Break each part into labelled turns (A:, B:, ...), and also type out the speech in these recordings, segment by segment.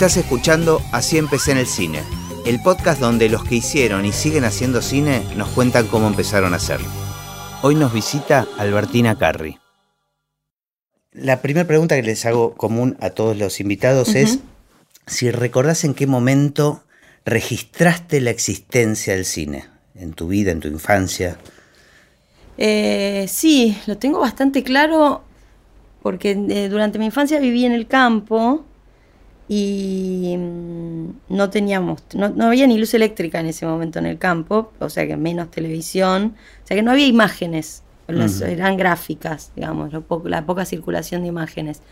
A: Estás escuchando Así empecé en el cine, el podcast donde los que hicieron y siguen haciendo cine nos cuentan cómo empezaron a hacerlo. Hoy nos visita Albertina Carri. La primera pregunta que les hago común a todos los invitados es si recordás en qué momento registraste la existencia del cine, en tu vida, en tu infancia.
B: Eh, sí, lo tengo bastante claro porque eh, durante mi infancia viví en el campo y mm, no teníamos, no, había ni luz eléctrica en ese momento en el campo, o sea que menos televisión, o sea que no había imágenes, eran gráficas, digamos, la poca circulación de imágenes.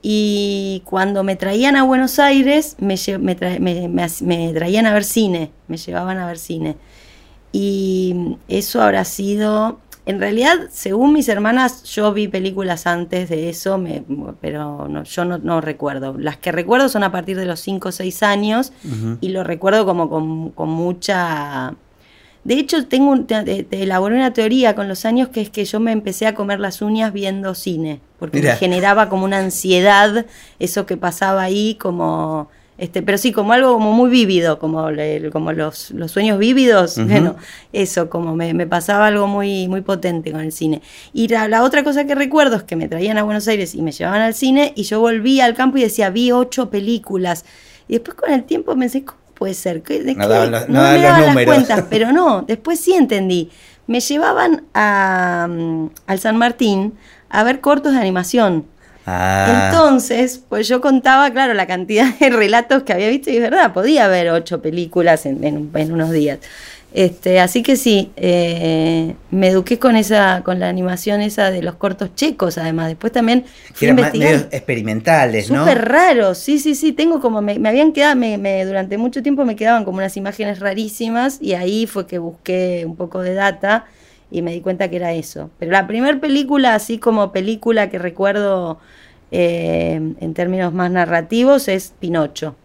B: Y cuando me traían a Buenos Aires, me, me, traían a ver cine, me llevaban a ver cine. Y eso habrá sido en realidad, según mis hermanas, yo vi películas antes de eso, pero yo no, recuerdo. Las que recuerdo son a partir de los 5 o 6 años y lo recuerdo como con, mucha... De hecho, tengo te, elaboré una teoría con los años que es que yo me empecé a comer las uñas viendo cine, porque me generaba como una ansiedad eso que pasaba ahí, como este, pero sí, como algo como muy vívido, como, como los, sueños vívidos, bueno, eso, como me, pasaba algo muy, muy potente con el cine. Y la, otra cosa que recuerdo es que me traían a Buenos Aires y me llevaban al cine y yo volvía al campo y decía, vi ocho películas. Y después con el tiempo pensé, ¿cómo puede ser? ¿De no, no, me daban las cuentas, pero no, después sí entendí. Me llevaban a, mm, al San Martín a ver cortos de animación. Ah. Entonces, pues yo contaba, claro, la cantidad de relatos que había visto y es verdad, podía ver ocho películas en, unos días. Este, así que sí, eh, me eduqué con esa, con la animación esa de los cortos checos, además. Después también
A: fui experimentales, ¿no?
B: Súper raros, sí, sí, sí. Tengo como, me, habían quedado, me, durante mucho tiempo me quedaban como unas imágenes rarísimas y ahí fue que busqué un poco de data y me di cuenta que era eso. Pero la primera película, así como película que recuerdo eh, en términos más narrativos, es Pinocho.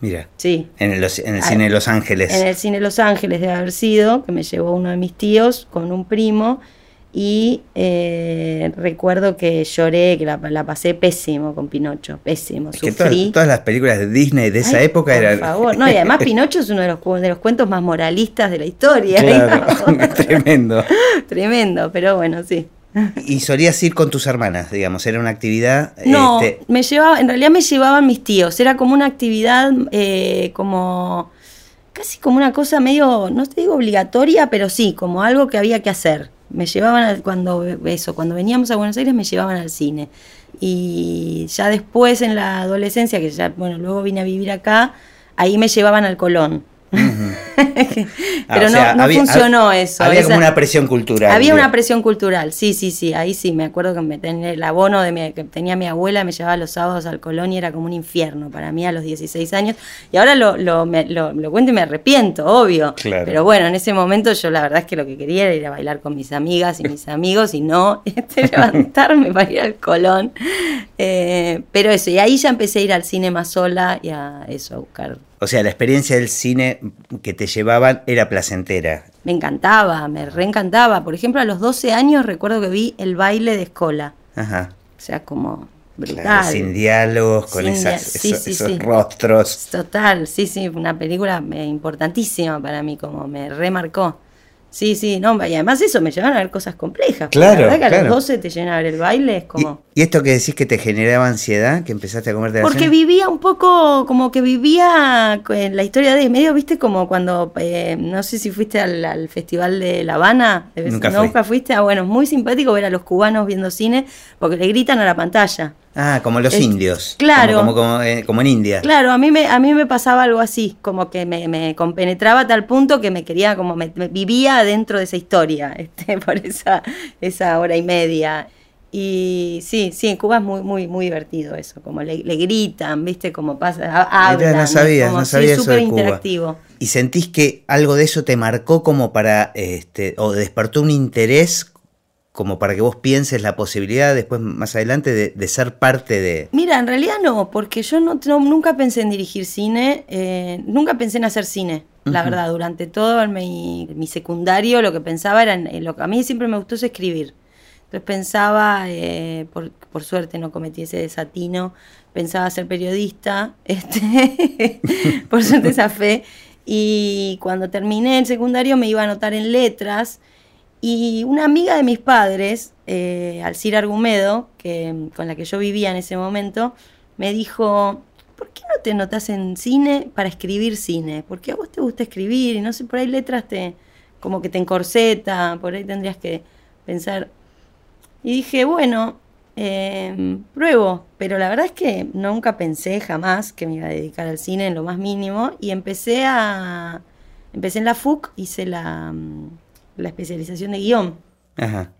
A: Mira.
B: Sí.
A: En el, en el cine de Los Ángeles.
B: En el cine de Los Ángeles debe haber sido, que me llevó uno de mis tíos con un primo y eh, recuerdo que lloré, que la, pasé pésimo con Pinocho, pésimo.
A: Es que todas, las películas de Disney de esa época eran.
B: Por favor, no, y además Pinocho es uno de los, de los cuentos más moralistas de la historia.
A: tremendo.
B: Tremendo, pero bueno, sí.
A: Y solías ir con tus hermanas, digamos, era una actividad.
B: No, este, me llevaba, en realidad me llevaban mis tíos, era como una actividad eh, como casi como una cosa medio, no te digo obligatoria, pero sí, como algo que había que hacer. Me llevaban cuando eso, cuando veníamos a Buenos Aires me llevaban al cine. Y ya después en la adolescencia, que ya, bueno, luego vine a vivir acá, ahí me llevaban al Colón. Pero ah, no, funcionó eso.
A: Había como una presión cultural.
B: Había una presión cultural, sí, sí, sí. Ahí sí, me acuerdo que me tenía el abono de que tenía mi abuela, me llevaba los sábados al Colón y era como un infierno para mí a los 16 años. Y ahora lo, lo, lo, cuento y me arrepiento, obvio. Pero bueno, en ese momento yo la verdad es que lo que quería era ir a bailar con mis amigas y mis amigos y no este, levantarme para ir al Colón. Eh, pero eso, y ahí ya empecé a ir al cine más sola y a eso, a buscar
A: o sea, la experiencia del cine que te llevaban era placentera.
B: Me encantaba, me reencantaba. Por ejemplo, a los 12 años recuerdo que vi el baile de Escola. Ajá. O sea, como brutal.
A: sin diálogos, con esos, rostros.
B: Total, sí, sí, una película eh, importantísima para mí, como me remarcó. Sí, sí, no, y además eso me llevan a ver cosas complejas.
A: Claro.
B: La verdad que a los 12 te llenan a ver el baile, es como.
A: ¿Y, esto que decís que te generaba ansiedad, que empezaste a comerte
B: la Porque vivía un poco, como que vivía en la historia de medio, viste, como cuando, eh, no sé si fuiste al, Festival de La Habana.
A: Nunca,
B: ¿Nunca fuiste? Ah, bueno, es muy simpático ver a los cubanos viendo cine, porque le gritan a la pantalla.
A: Ah, como los indios.
B: Claro.
A: Como, eh, como, en India.
B: Claro, a mí me, a mí me pasaba algo así, como que me, me compenetraba a tal punto que me quería, como me, vivía dentro de esa historia, este, por esa, esa hora y media. Y sí, sí, en Cuba es muy, muy, muy divertido eso, como le, gritan, ¿viste? Como pasa, hablan.
A: No sabía, no sabía eso
B: súper interactivo.
A: ¿Y sentís que algo de eso te marcó como para, este, o despertó un interés como para que vos pienses la posibilidad después más adelante de, ser parte de...
B: Mira, en realidad no, porque yo no, nunca pensé en dirigir cine, eh, nunca pensé en hacer cine, la verdad, durante todo mi, mi, secundario lo que pensaba era, en, lo que a mí siempre me gustó es escribir. Entonces pensaba, eh, por, por, suerte no cometí ese desatino, pensaba ser periodista, este, por suerte esa fe. Y cuando terminé el secundario me iba a anotar en letras. Y una amiga de mis padres, eh, Alcira Argumedo, que, con la que yo vivía en ese momento, me dijo, ¿por qué no te notas en cine para escribir cine? Porque a vos te gusta escribir y no sé, por ahí letras te como que te encorseta, por ahí tendrías que pensar. Y dije, bueno, eh, pruebo, pero la verdad es que nunca pensé jamás que me iba a dedicar al cine en lo más mínimo y empecé a... Empecé en la FUC, hice la, mm, la especialización de guion.
A: Ajá.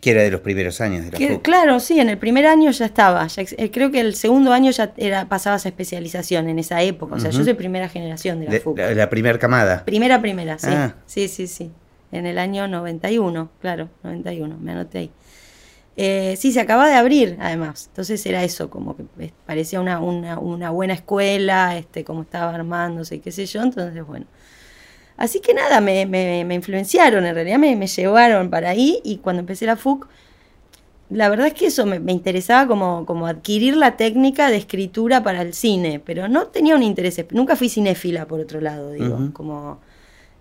A: Que era de los primeros años de la
B: Que-
A: FUC.
B: Claro, sí, en el primer año ya estaba. ya eh, creo que el segundo año ya era pasaba esa especialización en esa época. O sea, yo soy primera generación de la
A: De-
B: FUC.
A: la, la primer camada.
B: Primera, primera, sí.
A: Ah.
B: Sí, sí, sí. En el año 91, claro, 91, me anoté ahí. Eh, sí, se acaba de abrir, además. Entonces era eso, como que eh, parecía una, una, una buena escuela, este, como estaba armándose, y qué sé yo. Entonces, bueno. Así que nada, me, me, me influenciaron, en realidad me, me llevaron para ahí. Y cuando empecé la FUC, la verdad es que eso me, me interesaba como, como adquirir la técnica de escritura para el cine, pero no tenía un interés, nunca fui cinéfila por otro lado, digo, como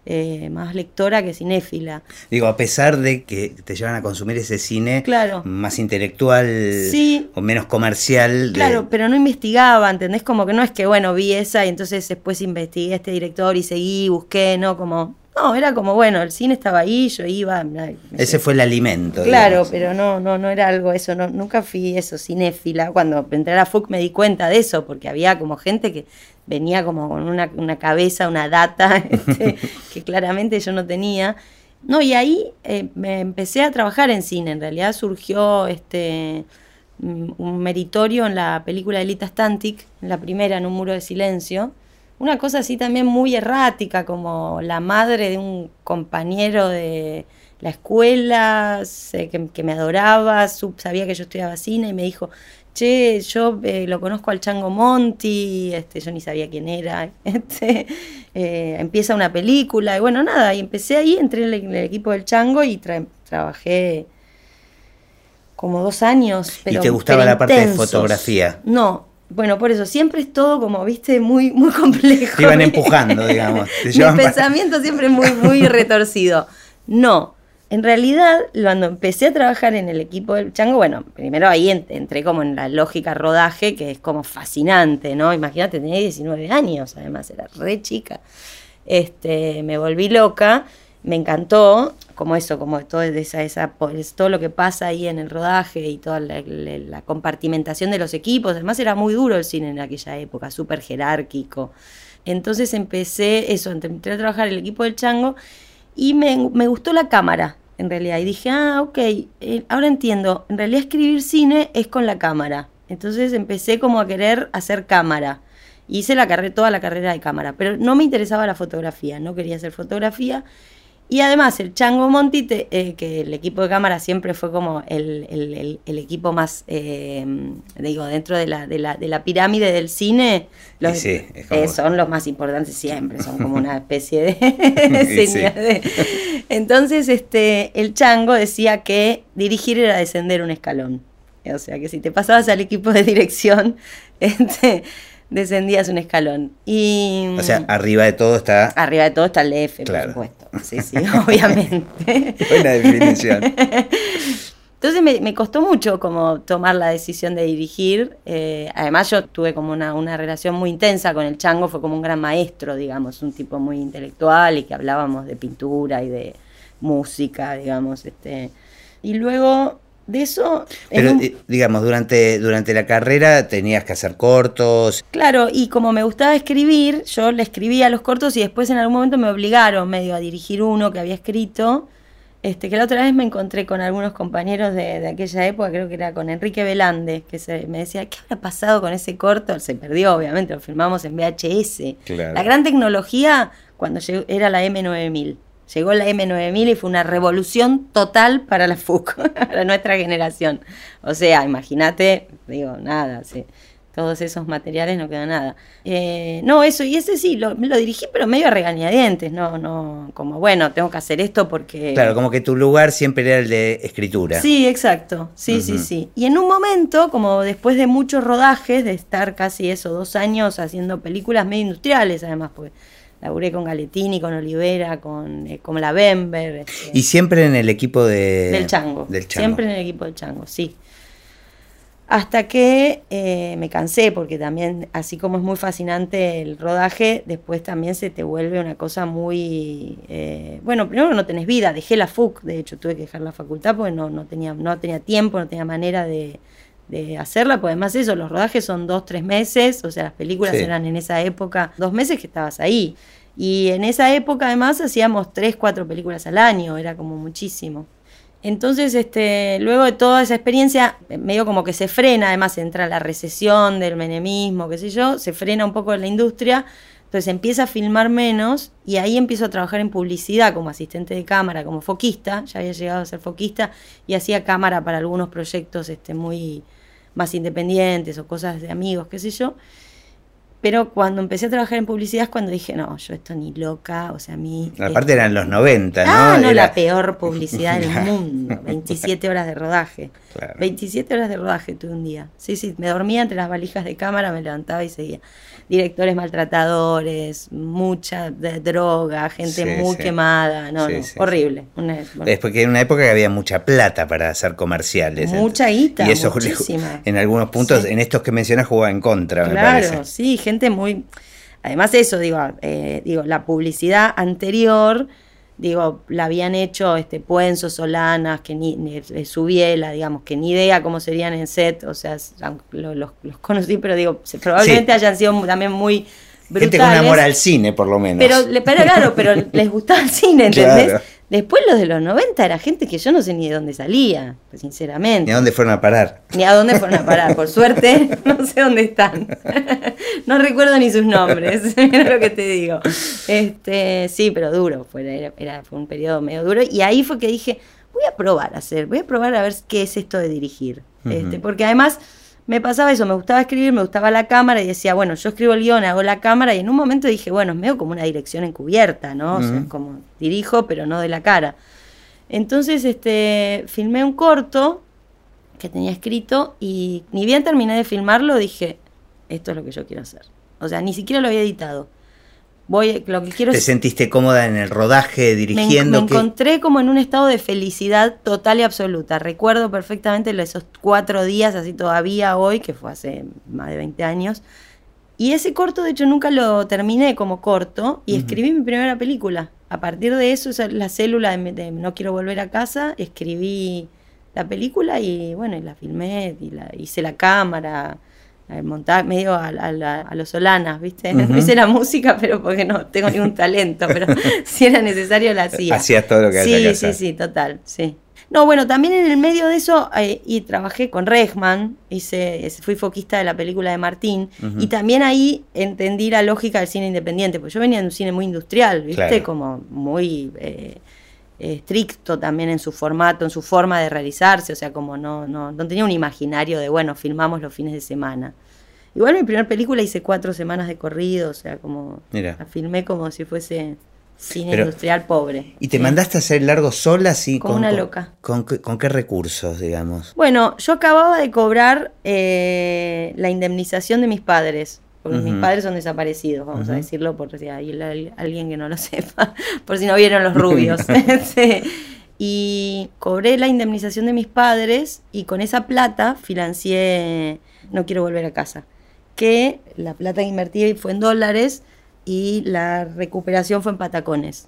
B: eh, más lectora que cinéfila.
A: Digo, a pesar de que te llevan a consumir ese cine
B: Claro.
A: más intelectual
B: Sí.
A: o menos comercial. de-
B: Claro, pero no investigaba, ¿entendés? Como que no es que, bueno, vi esa y entonces después investigué a este director y seguí, busqué, ¿no? Como, no, era como, bueno, el cine estaba ahí, yo iba. me-
A: Ese fue el alimento.
B: Claro,
A: digamos.
B: pero no, no, no era algo eso, no, nunca fui eso, cinéfila. Cuando entré a FUC me di cuenta de eso, porque había como gente que venía como con una, una cabeza, una data, este, que claramente yo no tenía. No, y ahí eh, me empecé a trabajar en cine. En realidad surgió este mm, un meritorio en la película de Lita Stantic, en la primera, en Un muro de silencio. Una cosa así también muy errática, como la madre de un compañero de la escuela, que, que me adoraba, sub- sabía que yo estudiaba cine y me dijo, che, yo eh, lo conozco al Chango Monti, este, yo ni sabía quién era, este, eh, empieza una película y bueno, nada, y empecé ahí, entré en el, en el equipo del Chango y tra- trabajé como dos años. Pero,
A: te gustaba la parte de fotografía?
B: No, bueno, por eso, siempre es todo como, viste, muy, muy complejo.
A: Te iban empujando, digamos. Te
B: Mi
A: para-
B: pensamiento siempre muy, muy retorcido. No, en realidad, cuando empecé a trabajar en el equipo del Chango, bueno, primero ahí en- entré como en la lógica rodaje, que es como fascinante, ¿no? Imagínate, tenía 19 años, además, era re chica. Este, me volví loca, me encantó, como eso, como todo esa, esa, es todo lo que pasa ahí en el rodaje y toda la, la- la compartimentación de los equipos. Además era muy duro el cine en aquella época, súper jerárquico. Entonces empecé eso, entré a trabajar en el equipo del Chango y me, me gustó la cámara, en realidad. Y dije, ah, ok, eh, ahora entiendo, en realidad escribir cine es con la cámara. Entonces empecé como a querer hacer cámara. Hice la carrera, toda la carrera de cámara, pero no me interesaba la fotografía, no quería hacer fotografía. Y además el Chango Monti, te- eh, que el equipo de cámara siempre fue como el, el- el- el equipo más, eh, digo, dentro de la, de, la, de la pirámide del cine, los,
A: sí,
B: eh, son los más importantes siempre, son como una especie de, señal de- Entonces, este, el Chango decía que dirigir era descender un escalón. O sea, que si te pasabas al equipo de dirección, este, descendías un escalón. Y
A: O sea, arriba de todo está.
B: arriba de todo está el F,
A: Claro.
B: por supuesto. Sí, sí, obviamente.
A: Buena definición.
B: Entonces me, me costó mucho como tomar la decisión de dirigir. eh, además yo tuve como una, una relación muy intensa con el Chango, fue como un gran maestro, digamos, un tipo muy intelectual y que hablábamos de pintura y de música, digamos. este Y luego de eso...
A: Pero,
B: un-
A: digamos, durante, durante la carrera tenías que hacer cortos.
B: Claro, y como me gustaba escribir, yo le escribía los cortos y después en algún momento me obligaron medio a dirigir uno que había escrito. Este, que la otra vez me encontré con algunos compañeros de, de aquella época, creo que era con Enrique Velande, que se, me decía, ¿qué habrá pasado con ese corto? Se perdió, obviamente, lo filmamos en VHS.
A: Claro.
B: La gran tecnología cuando llegó, era la M9000. Llegó la M9000 y fue una revolución total para la FUC, para nuestra generación. O sea, imagínate, digo, nada, sí. todos esos materiales no queda nada. Eh, no, eso, y ese sí, lo, lo, dirigí, pero medio a regañadientes, no, no, como bueno, tengo que hacer esto porque.
A: Claro, como que tu lugar siempre era el de escritura.
B: Sí, exacto. Sí, sí, sí. Y en un momento, como después de muchos rodajes, de estar casi eso, dos años haciendo películas medio industriales, además, pues laburé con Galetini, con Olivera, con, eh, la Bember.
A: Este, y siempre en el equipo de,
B: del, chango, del Chango. Siempre en el equipo del Chango, sí. Hasta que eh, me cansé, porque también, así como es muy fascinante el rodaje, después también se te vuelve una cosa muy... Eh, bueno, primero no tenés vida, dejé la FUC, de hecho tuve que dejar la facultad porque no, no, tenía, no tenía tiempo, no tenía manera de, hacerla, pues además eso, los rodajes son dos, tres meses, o sea, las películas eran en esa época dos meses que estabas ahí. Y en esa época además hacíamos tres, cuatro películas al año, era como muchísimo. Entonces, este, luego de toda esa experiencia, medio como que se frena, además entra la recesión del menemismo, qué sé yo, se frena un poco la industria, entonces empieza a filmar menos y ahí empiezo a trabajar en publicidad como asistente de cámara, como foquista, ya había llegado a ser foquista y hacía cámara para algunos proyectos este, muy más independientes o cosas de amigos, qué sé yo. Pero cuando empecé a trabajar en publicidad es cuando dije, no, yo esto ni loca, o sea, a mí...
A: Aparte eran los 90, ¿no?
B: Ah, no, la peor publicidad del mundo, 27 horas de rodaje. 27 horas de rodaje tuve un día. Sí, sí, me dormía entre las valijas de cámara, me levantaba y seguía directores maltratadores, mucha droga, gente muy quemada, no, no, horrible.
A: Es porque en una época que había mucha plata para hacer comerciales.
B: Mucha guita, y eso muchísima.
A: en algunos puntos, en estos que mencionas, jugaba en contra,
B: me parece. sí, gente muy... Además eso, digo, eh, digo, la publicidad anterior digo, la habían hecho este Puenzo, Solanas, que ni, eh, Subiela, digamos, que ni idea cómo serían en set, o sea, los, conocí, pero digo, probablemente hayan sido también muy brutales.
A: Gente con amor al cine, por lo menos.
B: Pero, pero claro, pero les gustaba el cine, ¿entendés? Después los de los 90 era gente que yo no sé ni de dónde salía, pues, sinceramente.
A: Ni a dónde fueron a parar.
B: Ni a dónde fueron a parar, por suerte no sé dónde están. no recuerdo ni sus nombres, es lo que te digo. Este, sí, pero duro, fue, era, fue un periodo medio duro. Y ahí fue que dije, voy a probar a hacer, voy a probar a ver qué es esto de dirigir. este, porque además me pasaba eso, me gustaba escribir, me gustaba la cámara y decía, bueno, yo escribo el guion, hago la cámara y en un momento dije, bueno, es medio como una dirección encubierta, ¿no? O sea, como dirijo, pero no de la cara. Entonces, este, filmé un corto que tenía escrito y ni bien terminé de filmarlo, dije, esto es lo que yo quiero hacer. O sea, ni siquiera lo había editado voy lo que quiero
A: ¿Te sentiste cómoda en el rodaje, dirigiendo?
B: Me, encontré como en un estado de felicidad total y absoluta. Recuerdo perfectamente esos cuatro días, así todavía hoy, que fue hace más de 20 años. Y ese corto, de hecho, nunca lo terminé como corto y escribí mi primera película. A partir de eso, la célula de, No quiero volver a casa, escribí la película y bueno, y la filmé, y la, hice la cámara, montar medio a, a, los solanas, ¿viste? No hice la música, pero porque no tengo ningún talento, pero si era necesario la hacía.
A: Hacías todo lo que
B: había Sí, sí, sí, total, sí. No, bueno, también en el medio de eso, eh, y trabajé con Regman, hice, fui foquista de la película de Martín, y también ahí entendí la lógica del cine independiente, porque yo venía de un cine muy industrial, ¿viste? Como muy... Eh, estricto también en su formato, en su forma de realizarse, o sea, como no, no, no tenía un imaginario de, bueno, filmamos los fines de semana. Igual mi primera película hice cuatro semanas de corrido, o sea, como la filmé como si fuese cine industrial pobre.
A: ¿Y te mandaste a hacer largo sola así?
B: Como una loca.
A: Con, qué recursos, digamos?
B: Bueno, yo acababa de cobrar eh, la indemnización de mis padres porque mis padres son desaparecidos, vamos a decirlo, por si hay alguien que no lo sepa, por si no vieron los rubios. Y cobré la indemnización de mis padres y con esa plata financié No quiero volver a casa, que la plata que invertí fue en dólares y la recuperación fue en patacones.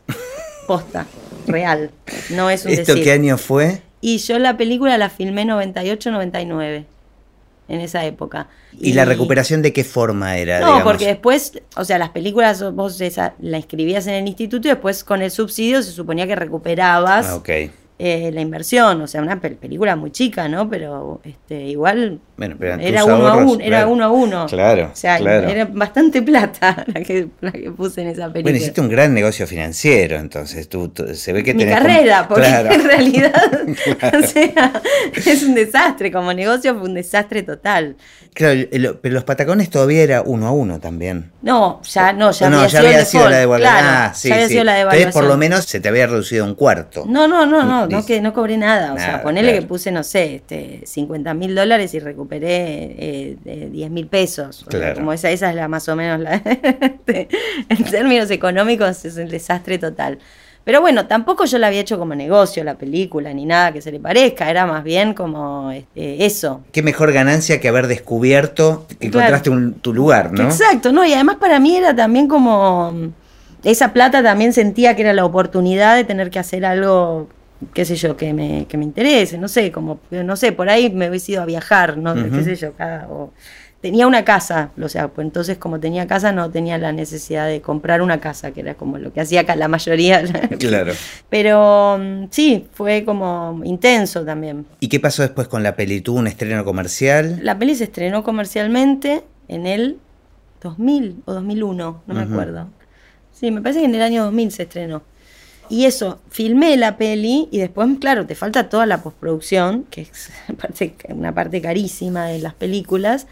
B: Posta, real, no es un
A: ¿Esto qué año fue?
B: Y yo la película la filmé 98-99 en esa época.
A: ¿Y, la recuperación de qué forma era?
B: No, porque después, o sea, las películas vos esa, la escribías en el instituto y después con el subsidio se suponía que recuperabas.
A: Ah, ok.
B: Eh, la inversión, o sea, una pel- película muy chica, ¿no? Pero este, igual
A: Bueno, pero eran
B: era uno a uno, era uno a uno.
A: Claro,
B: O sea,
A: claro.
B: era bastante plata la que, la que puse en esa película.
A: Bueno, hiciste un gran negocio financiero, entonces tú, tú- se ve que
B: mi
A: tenés
B: carrera,
A: como-
B: porque
A: Claro.
B: en realidad, o sea, es un desastre, como negocio fue un desastre total.
A: Claro, pero los patacones todavía era uno a uno también.
B: No, ya no, ya
A: no,
B: había,
A: ya
B: sido,
A: había sido la devaluación. ah, sí,
B: ya había
A: sí.
B: sido la
A: Entonces,
B: devaluación.
A: por lo menos se te había reducido un cuarto.
B: No, no, no, no, no, que no cobré nada. O sea, ponele
A: claro.
B: que puse, no sé, este, 50 mil dólares y recuperé eh, de 10 mil pesos. O sea,
A: Claro.
B: como esa, esa es la más o menos la. este, en términos económicos es un desastre total. Pero bueno, tampoco yo la había hecho como negocio la película, ni nada que se le parezca. Era más bien como este, eso.
A: Qué mejor ganancia que haber descubierto que
B: Claro.
A: encontraste un- tu lugar, ¿no?
B: Exacto, ¿no? Y además para mí era también como. Esa plata también sentía que era la oportunidad de tener que hacer algo, qué sé yo, que me, que me interese, no sé, como, no sé, por ahí me hubiese ido a viajar, ¿no? Qué sé yo, cada, o- tenía una casa, o sea, pues entonces como tenía casa no tenía la necesidad de comprar una casa, que era como lo que hacía acá la mayoría.
A: Claro.
B: Pero mm, sí, fue como intenso también.
A: ¿Y qué pasó después con la peli? ¿Tuvo un estreno comercial?
B: La peli se estrenó comercialmente en el 2000 o 2001, no me acuerdo. Sí, me parece que en el año 2000 se estrenó. Y eso, filmé la peli y después, claro, te falta toda la postproducción, que es una parte carísima de las películas.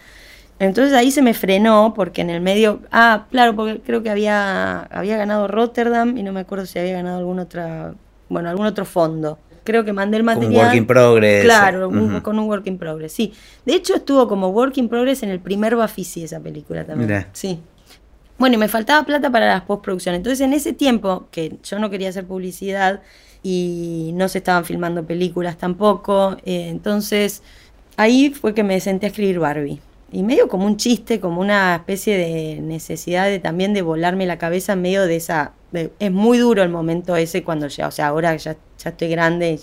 B: Entonces ahí se me frenó porque en el medio, ah, claro, porque creo que había, había ganado Rotterdam y no me acuerdo si había ganado algún otra, bueno, algún otro fondo. Creo que mandé el
A: Como un
B: material.
A: work in progress.
B: Claro, con un work in progress, sí. De hecho estuvo como work in progress en el primer Bafisi esa película también.
A: Mirá.
B: Sí. Bueno, y me faltaba plata para las postproducciones. Entonces, en ese tiempo, que yo no quería hacer publicidad y no se estaban filmando películas tampoco, eh, entonces ahí fue que me senté a escribir Barbie. Y medio como un chiste, como una especie de necesidad de también de volarme la cabeza en medio de esa... es muy duro el momento ese cuando ya, o sea, ahora ya, ya estoy grande,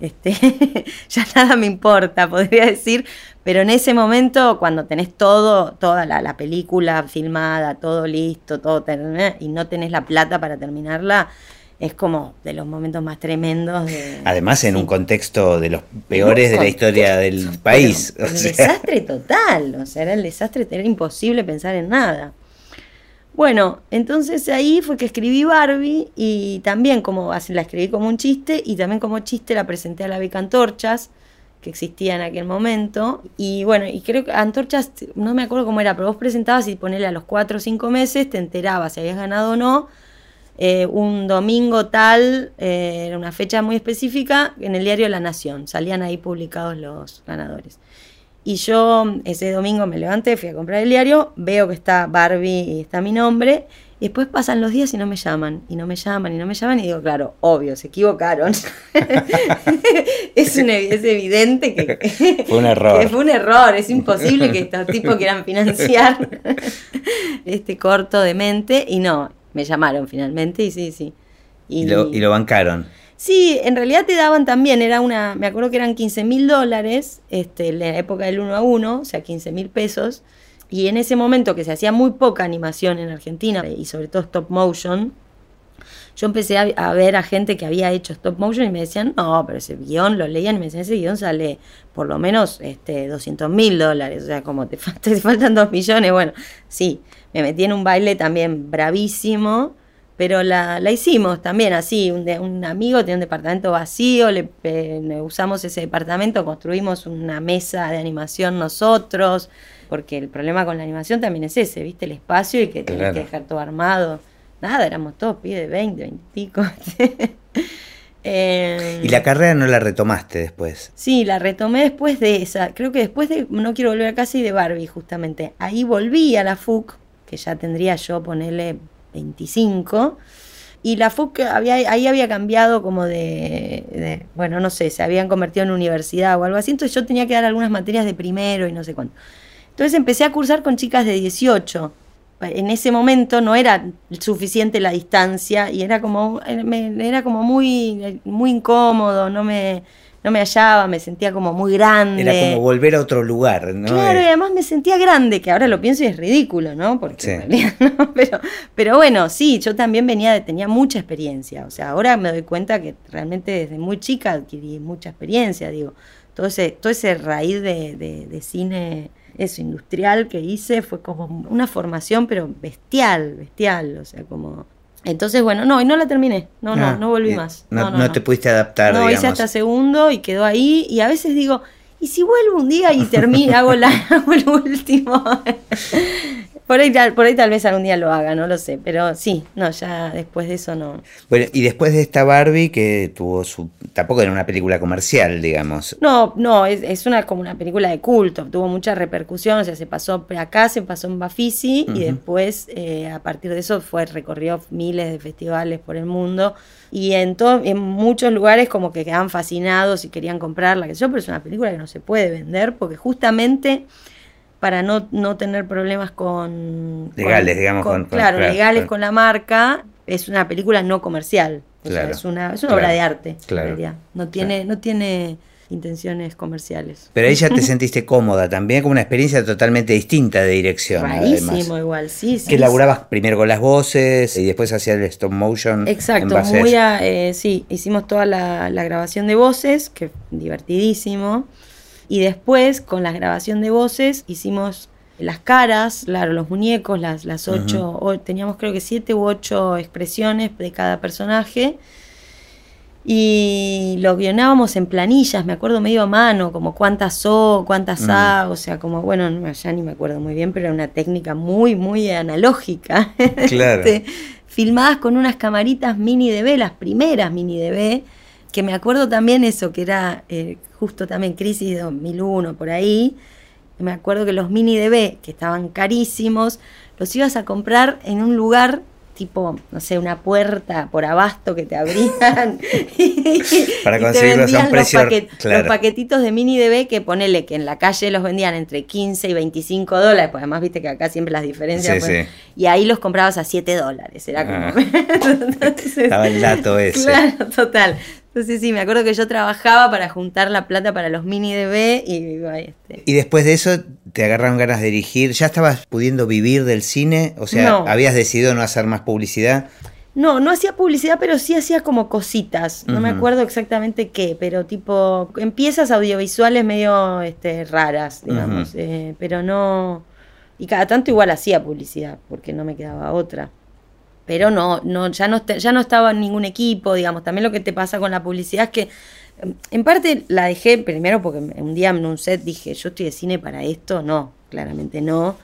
B: este, ya nada me importa, podría decir, pero en ese momento, cuando tenés todo, toda la, la película filmada, todo listo, todo y no tenés la plata para terminarla, es como de los momentos más tremendos de...
A: Además, en
B: Sí.
A: un contexto de los peores de la historia del país.
B: pero
A: o
B: un
A: sea.
B: desastre total, o sea, era el desastre, era imposible pensar en nada. Bueno, entonces ahí fue que escribí Barbie y también como la escribí como un chiste y también como chiste la presenté a la beca Antorchas que existía en aquel momento y bueno, y creo que Antorchas, no me acuerdo cómo era, pero vos presentabas y ponele a los cuatro o cinco meses, te enterabas si habías ganado o no, eh, un domingo tal, eh, era una fecha muy específica, en el diario La Nación, salían ahí publicados los ganadores. Y yo ese domingo me levanté, fui a comprar el diario, veo que está Barbie y está mi nombre, y después pasan los días y no me llaman, y no me llaman, y no me llaman, y digo, claro, obvio, se equivocaron. es, un es evidente que,
A: Fue un error.
B: que fue un error, es imposible que estos tipos quieran financiar este corto de mente, y no, me llamaron finalmente, y sí, sí.
A: Y lo, y lo bancaron.
B: Sí, en realidad te daban también, era una, me acuerdo que eran 15 mil dólares, este, en la época del 1 a 1, o sea, 15 mil pesos, y en ese momento que se hacía muy poca animación en Argentina, y sobre todo stop motion, yo empecé a, ver a gente que había hecho stop motion y me decían, no, pero ese guion lo leían y me decían, ese guion sale por lo menos este, 200 mil dólares, o sea, como te, te faltan 2 millones, bueno, sí, me metí en un baile también bravísimo, pero la, la hicimos también así, un, un amigo tenía un departamento vacío, eh, le usamos ese departamento, construimos una mesa de animación nosotros, porque el problema con la animación también es ese, ¿viste? El espacio y que tenés
A: Claro.
B: que dejar todo armado. Nada, éramos todos pibes de 20, 20 y pico. Eh,
A: Y la carrera no la retomaste después.
B: Sí, la retomé después de esa. Creo que después de No quiero volver a casa y de Barbie, justamente. Ahí volví a la FUC, que ya tendría yo ponerle 25. Y la FUC había, ahí había cambiado como de, de- Bueno, no sé, se habían convertido en universidad o algo así. Entonces yo tenía que dar algunas materias de primero y no sé cuánto. Entonces empecé a cursar con chicas de 18. En ese momento no era suficiente la distancia y era como, me- era como muy, muy incómodo, no me, no me hallaba, me sentía como muy grande.
A: Era como volver a otro lugar, ¿no?
B: Claro, y
A: Eh,
B: además me sentía grande, que ahora lo pienso y es ridículo, ¿no? Porque
A: Sí.
B: en realidad no, pero, pero bueno, sí, yo también venía de, tenía mucha experiencia. O sea, ahora me doy cuenta que realmente desde muy chica adquirí mucha experiencia, digo. Todo ese, todo ese raíz de, de- de cine, eso, industrial que hice, fue como una formación, pero bestial, bestial. O sea, como. Entonces, bueno, no, y no la terminé. No, no,
A: ah,
B: no volví más.
A: No, no te pudiste adaptar,
B: No,
A: digamos.
B: hice hasta segundo y quedó ahí. Y a veces digo, ¿y si vuelvo un día y termino, hago, la, hago el último? por, ahí, tal- por ahí tal vez algún día lo haga, no lo sé. Pero sí, no, ya después de eso no.
A: Bueno, y después de esta Barbie que tuvo su... Tampoco era una película comercial, digamos.
B: No, no, es, es una como una película de culto, tuvo mucha repercusión, o sea, se pasó acá, se pasó en Bafisi
A: Ujú.
B: y después eh, a partir de eso fue recorrió miles de festivales por el mundo y en en muchos lugares como que quedaban fascinados y querían comprarla, que yo, pero es una película que no se puede vender porque justamente para no, no tener problemas con...
A: Legales,
B: con-
A: digamos,
B: con-
A: con-
B: claro,
A: claro,
B: legales con la marca, es una película no comercial. O sea,
A: Claro,
B: es una, es una
A: claro,
B: obra de arte,
A: claro,
B: en realidad. No tiene, no tiene intenciones comerciales.
A: Pero ahí ya te sentiste cómoda también, como una experiencia totalmente distinta de dirección,
B: Rarísimo
A: además.
B: igual, sí, sí.
A: Que elaborabas primero con las voces y después hacías el stop motion.
B: Exacto, muy a- eh, sí, hicimos toda la, la grabación de voces, que divertidísimo. Y después, con la grabación de voces, hicimos las caras, claro, los muñecos, las, las ocho, o- teníamos creo que siete u ocho expresiones de cada personaje. Y lo guionábamos en planillas, me acuerdo medio a mano, como cuántas O, cuántas A, o sea, como, bueno, no, ya ni me acuerdo muy bien, pero era una técnica muy, muy analógica.
A: Claro.
B: Este, filmadas con unas camaritas mini DV, las primeras mini DV, que me acuerdo también eso, que era eh, justo también crisis de 2001, por ahí. Me acuerdo que los mini DV, que estaban carísimos, los ibas a comprar en un lugar tipo, no sé, una puerta por abasto que te abrían.
A: Para
B: y te
A: conseguirlos a un
B: vendían
A: precio,
B: Los, paquet-
A: claro.
B: los paquetitos de mini DV que ponele que en la calle los vendían entre 15 y 25 dólares, pues además viste que acá siempre las diferencias.
A: Sí,
B: pues,
A: sí.
B: Y ahí los comprabas a 7 dólares. Era como.
A: Ah.
B: Entonces,
A: Estaba el dato ese.
B: Claro, total. Entonces sí, me acuerdo que yo trabajaba para juntar la plata para los mini DV y este.
A: Y después de eso te agarraron ganas de dirigir. ¿Ya estabas pudiendo vivir del cine? O sea,
B: No.
A: ¿habías decidido no hacer más publicidad?
B: No, no hacía publicidad, pero sí hacía como cositas. No me acuerdo exactamente qué, pero tipo, en piezas audiovisuales medio este, raras, digamos. Eh, pero no. Y cada tanto igual hacía publicidad, porque no me quedaba otra. Pero no, no, ya no, ya no estaba en ningún equipo, digamos. También lo que te pasa con la publicidad es que, em, en parte la dejé primero porque un día en un set dije, yo estoy de cine para esto. No, claramente no.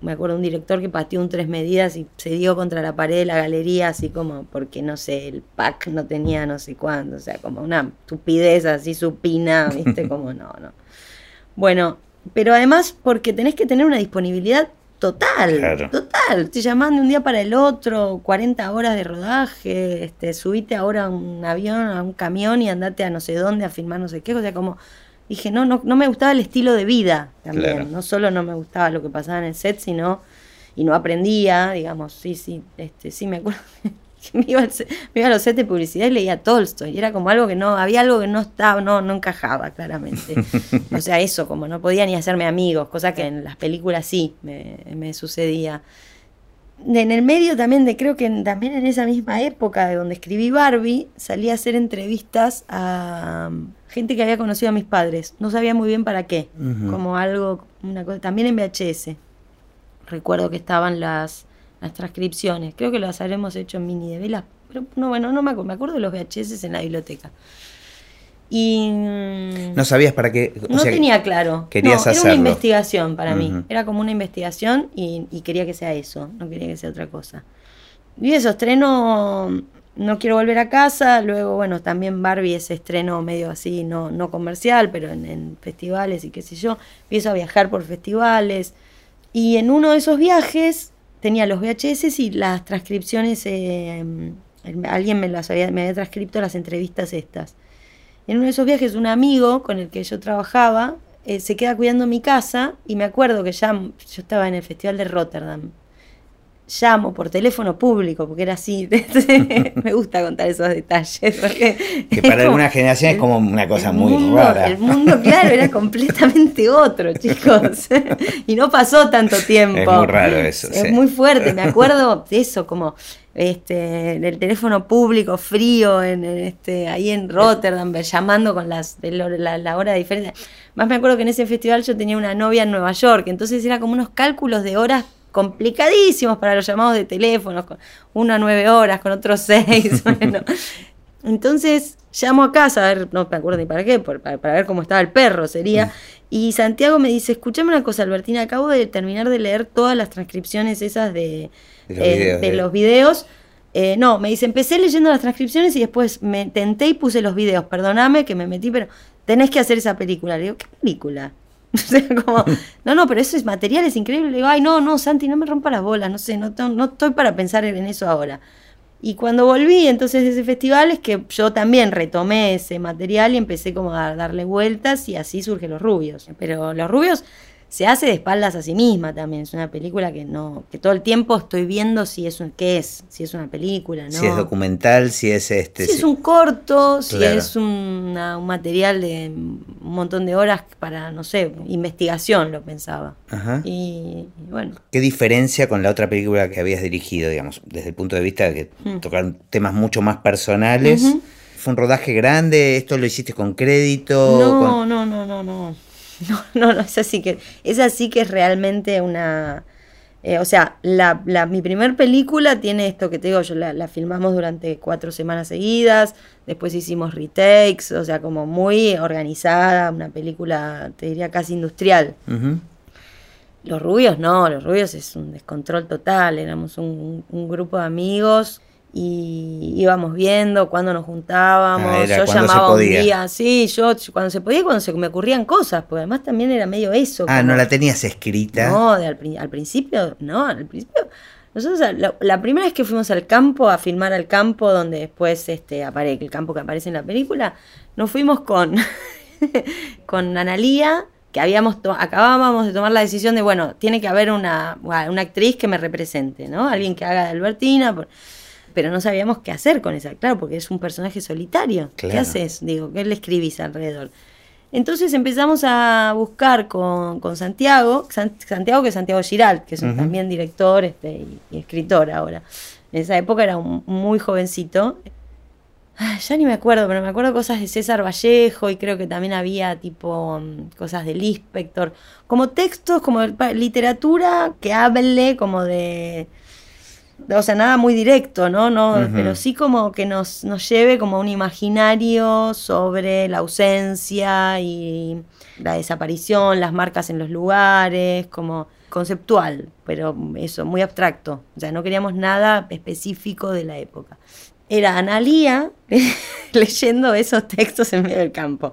B: Me acuerdo un director que pateó un tres medidas y se dio contra la pared de la galería, así como porque, no sé, el pack no tenía no sé cuándo. O sea, como una estupidez así supina, ¿viste? Como no, no. Bueno, pero además porque tenés que tener una disponibilidad total,
A: Claro.
B: total. Te llaman de un día para el otro, 40 horas de rodaje, este, subite ahora a un avión, a un camión y andate a no sé dónde a filmar no sé qué, o sea, como dije, no, no, no me gustaba el estilo de vida también,
A: Claro.
B: no solo no me gustaba lo que pasaba en el set, sino y no aprendía, digamos, sí, sí, este, sí me acuerdo me iba, al set- me iba a los sets de publicidad y leía Tolstoy, y era como algo que no, había algo que no estaba, no, no encajaba claramente. o sea, eso, como no podía ni hacerme amigos, cosa que en las películas sí me, me sucedía. En el medio también, de creo que en- también en esa misma época de donde escribí Barbie, salí a hacer entrevistas a um, gente que había conocido a mis padres. No sabía muy bien para qué, como algo, una cosa, también en VHS. Recuerdo que estaban las, las transcripciones, creo que las habremos hecho en mini de velas, pero no, bueno, no me acuerdo, me acuerdo de los VHS en la biblioteca. Y mm,
A: No sabías para qué. o
B: no
A: sea,
B: tenía claro.
A: querías
B: no, era
A: hacerlo.
B: una investigación para mí. Era como una investigación y, y quería que sea eso, no quería que sea otra cosa. Y eso, estreno No quiero volver a casa. Luego, bueno, también Barbie ese estreno medio así, no, no comercial, pero en, en festivales y qué sé yo. Empiezo a viajar por festivales. Y en uno de esos viajes tenía los VHS y las transcripciones. eh, el- alguien me las había, me había transcrito las entrevistas estas. En uno de esos viajes, un amigo con el que yo trabajaba eh, se queda cuidando mi casa y me acuerdo que ya yo estaba en el Festival de Rotterdam. Llamo por teléfono público, porque era así. me gusta contar esos detalles. Porque
A: que para alguna generación es como una cosa muy
B: mundo,
A: rara.
B: El mundo, claro, era completamente otro, chicos. y no pasó tanto tiempo.
A: Es muy raro eso.
B: Es
A: sí.
B: muy fuerte. Me acuerdo de eso, como este del teléfono público frío en, en este ahí en Rotterdam llamando con las la, la hora de diferencia más me acuerdo que en ese festival yo tenía una novia en Nueva York entonces era como unos cálculos de horas complicadísimos para los llamados de teléfonos con uno a nueve horas con otro seis bueno entonces llamo a casa, a ver, no me acuerdo ni para qué, por- para, para ver cómo estaba el perro sería. Y Santiago me dice, escuchame una cosa, Albertina, acabo de terminar de leer todas las transcripciones esas de,
A: De los
B: eh,
A: videos,
B: de
A: de-
B: los videos. Eh, no, me dice, empecé leyendo las transcripciones y después me tenté y puse los videos. Perdóname que me metí, pero tenés que hacer esa película. Le digo, ¿qué película? Como, no, no, pero eso es material, es increíble. Le digo, ay, no, no, Santi, no me rompa las bolas, no sé, no, no estoy para pensar en eso ahora. Y cuando volví entonces de ese festival es que yo también retomé ese material y empecé como a darle vueltas y así surgen Los Rubios. Pero Los Rubios se hace de espaldas a sí misma también. Es una película que no, que todo el tiempo estoy viendo si es un, qué es, si es una película, ¿no?
A: Si es documental, si es este.
B: Si es un corto, si
A: Claro.
B: es una- un material de un montón de horas para, no sé, investigación, lo pensaba.
A: Ajá.
B: Y, y bueno,
A: ¿Qué diferencia con la otra película que habías dirigido, digamos, desde el punto de vista de que
B: Mm.
A: tocaron temas mucho más personales? ¿Fue un rodaje grande? ¿Esto lo hiciste con crédito?
B: No,
A: con-
B: no, no, no, no. No, no, no, es así que, es así que es realmente una. eh, o sea, la, la- mi primer película tiene esto que te digo, yo la, la filmamos durante cuatro semanas seguidas, después hicimos retakes, o sea, como muy organizada, una película, te diría casi industrial. Los rubios no, los rubios es un descontrol total, éramos un, un grupo de amigos y íbamos viendo cuándo nos juntábamos,
A: Ah, era
B: yo llamaba un día, sí, yo cuando se podía, cuando se me ocurrían cosas, porque además también era medio eso.
A: Ah,
B: como-
A: no la tenías escrita.
B: no, de al, pri- al principio, no, al principio. Nosotros la, la primera vez que fuimos al campo, a filmar al campo, donde después este, aparece el campo que aparece en la película, nos fuimos con, con Analía, que habíamos acabábamos de tomar la decisión de, bueno, tiene que haber una, una actriz que me represente, ¿no? Alguien que haga de Albertina. por- pero no sabíamos qué hacer con esa, claro, porque es un personaje solitario. ¿Qué haces? Digo, ¿qué le escribís alrededor? Entonces empezamos a buscar con, con Santiago, San- Santiago que es Santiago Giral, que es también director este, y, y escritor ahora. En esa época era un muy jovencito. Ya ni me acuerdo, pero me acuerdo cosas de César Vallejo y creo que también había tipo mm, cosas del Inspector, como textos, como literatura que hable como de, o sea, nada muy directo, ¿no? no
A: Ujú.
B: Pero sí como que nos, nos lleve como a un imaginario sobre la ausencia y la desaparición, las marcas en los lugares, como conceptual, pero eso, muy abstracto. O sea, no queríamos nada específico de la época. Era Analía leyendo esos textos en medio del campo.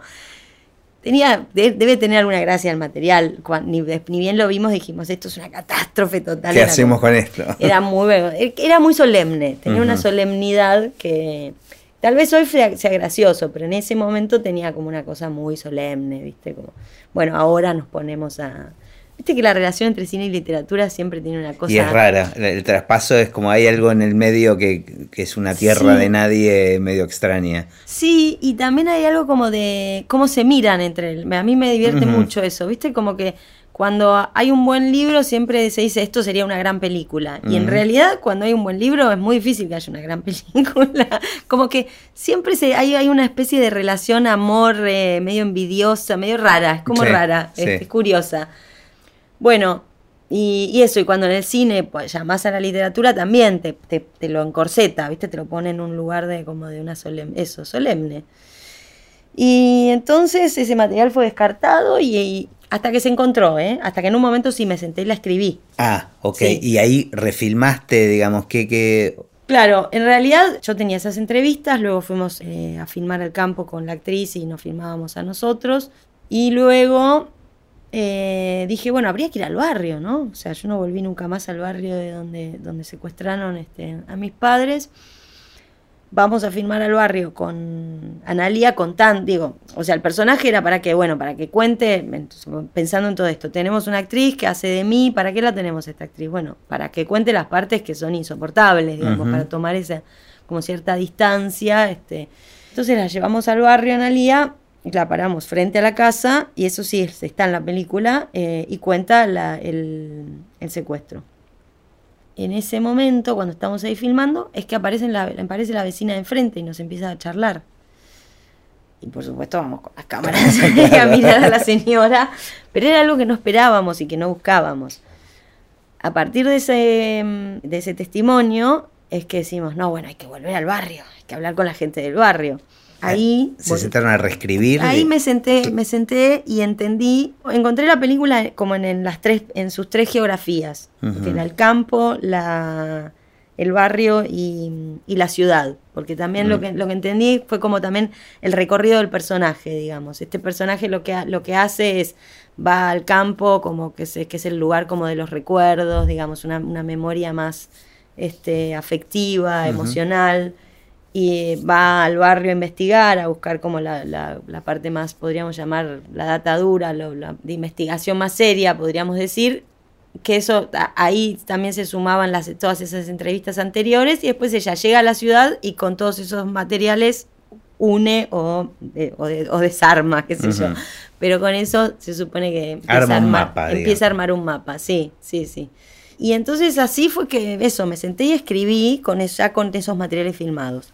B: Tenía, de- debe tener alguna gracia el material. ni, ni bien lo vimos, dijimos, esto es una catástrofe total.
A: ¿Qué hacemos con esto?
B: era muy, era muy solemne, tenía una solemnidad que tal vez hoy sea, sea gracioso, pero en ese momento tenía como una cosa muy solemne, ¿viste? Como, bueno, ahora nos ponemos a... Viste que la relación entre cine y literatura siempre tiene una cosa...
A: Y es rara. El, el traspaso es como hay algo en el medio que, que es una tierra
B: Sí.
A: de nadie medio extraña.
B: Sí, y también hay algo como de cómo se miran entre el- A mí me divierte mucho eso, ¿viste? Como que cuando hay un buen libro siempre se dice esto sería una gran película. Y en realidad cuando hay un buen libro es muy difícil que haya una gran película. Como que siempre se, hay, hay una especie de relación amor eh, medio envidiosa, medio rara, es como
A: Sí,
B: rara,
A: sí.
B: es, es curiosa. Bueno, y, y eso, y cuando en el cine pues, llamás a la literatura también te, te, te lo encorseta, ¿viste? Te lo pone en un lugar de como de una solemne, eso, solemne. Y entonces ese material fue descartado y, y hasta que se encontró, ¿eh? Hasta que en un momento sí me senté y la escribí.
A: Ah, ok.
B: Sí.
A: Y ahí refilmaste, digamos, que... que...
B: Claro, en realidad yo tenía esas entrevistas, luego fuimos eh, a filmar el campo con la actriz y nos filmábamos a nosotros. Y luego eh, dije, bueno, habría que ir al barrio, ¿no? O sea, yo no volví nunca más al barrio de donde, donde secuestraron este, a mis padres. vamos a filmar al barrio con Analia contando, digo, o sea, el personaje era para que, bueno, para que cuente, pensando en todo esto, tenemos una actriz que hace de mí, ¿para qué la tenemos esta actriz? Bueno, para que cuente las partes que son insoportables, digamos, para tomar esa como cierta distancia, este. Entonces la llevamos al barrio Analia, la paramos frente a la casa, y eso sí está en la película, eh, y cuenta el, el secuestro en ese momento, cuando estamos ahí filmando, es que aparece la, aparece la vecina de enfrente y nos empieza a charlar. Y por supuesto vamos con las cámaras a mirar a la señora, pero era algo que no esperábamos y que no buscábamos. A partir de ese, de ese testimonio es que decimos, no, bueno, hay que volver al barrio, hay que hablar con la gente del barrio. Ahí
A: se sentaron a reescribir.
B: Ahí me senté, me senté y entendí, encontré la película como en, las tres, en sus tres geografías, que era el campo, la, el barrio y, la ciudad, porque también lo, que, lo que entendí fue como también el recorrido del personaje, digamos. Este personaje lo que, lo que hace es va al campo como que, que es el lugar como de los recuerdos, digamos, una, memoria más este, afectiva, emocional y va al barrio a investigar, a buscar como la, la, parte más, podríamos llamar, la data dura, la, de investigación más seria, podríamos decir, que eso ahí también se sumaban las, todas esas entrevistas anteriores y después ella llega a la ciudad y con todos esos materiales une o, o, desarma, qué sé yo. Pero con eso se supone que empieza, a armar, empieza a armar un mapa, sí, sí, sí. Y entonces así fue que eso, me senté y escribí con ya con esos materiales filmados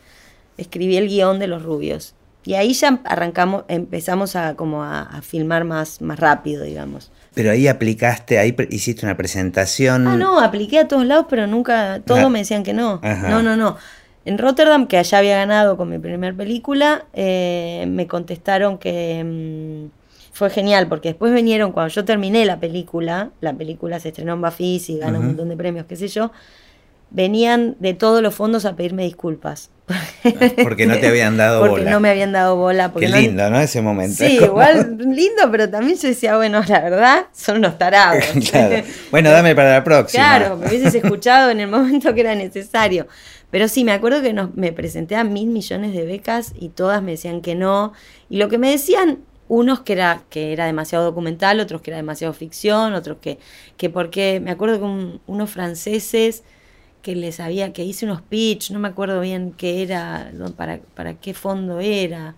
B: escribí el guion de Los Rubios. Y ahí ya arrancamos, empezamos a como a, filmar más, más rápido, digamos.
A: Pero ahí aplicaste, ahí hiciste una presentación.
B: Ah, no, apliqué a todos lados, pero nunca, todos ah. me decían que no. No, no, no. En Rotterdam, que allá había ganado con mi primera película, eh, me contestaron que mm, fue genial, porque después vinieron, cuando yo terminé la película, la película se estrenó en Bafis y ganó un montón de premios, qué sé yo, venían de todos los fondos a pedirme disculpas.
A: Porque no te habían dado
B: bola. Porque no me habían dado bola.
A: Qué lindo, ¿no? Ese momento.
B: Sí, igual lindo, pero también yo decía, bueno, la verdad, son los tarados.
A: Bueno, dame para la próxima.
B: Claro, me hubieses escuchado en el momento que era necesario. Pero sí, me acuerdo que me presenté a mil millones de becas y todas me decían que no. Y lo que me decían, unos que era, que era demasiado documental, otros que era demasiado ficción, otros que, que porque, me acuerdo que unos franceses que les había, que hice unos pitch, no me acuerdo bien qué era, para, para qué fondo era.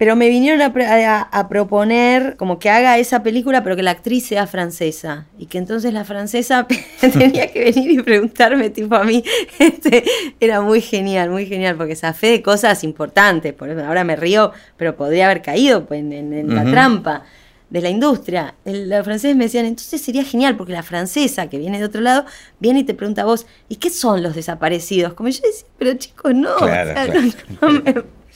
B: Pero me vinieron a, proponer como que haga esa película, pero que la actriz sea francesa. Y que entonces la francesa tenía que venir y preguntarme, tipo a mí. Este, era muy genial, muy genial, porque fe de cosas importantes. Por eso ahora me río, pero podría haber caído pues, en, la trampa de la industria. los franceses me decían, entonces sería genial, porque la francesa que viene de otro lado viene y te pregunta a vos, ¿y qué son los desaparecidos? Como yo decía, pero chicos, no.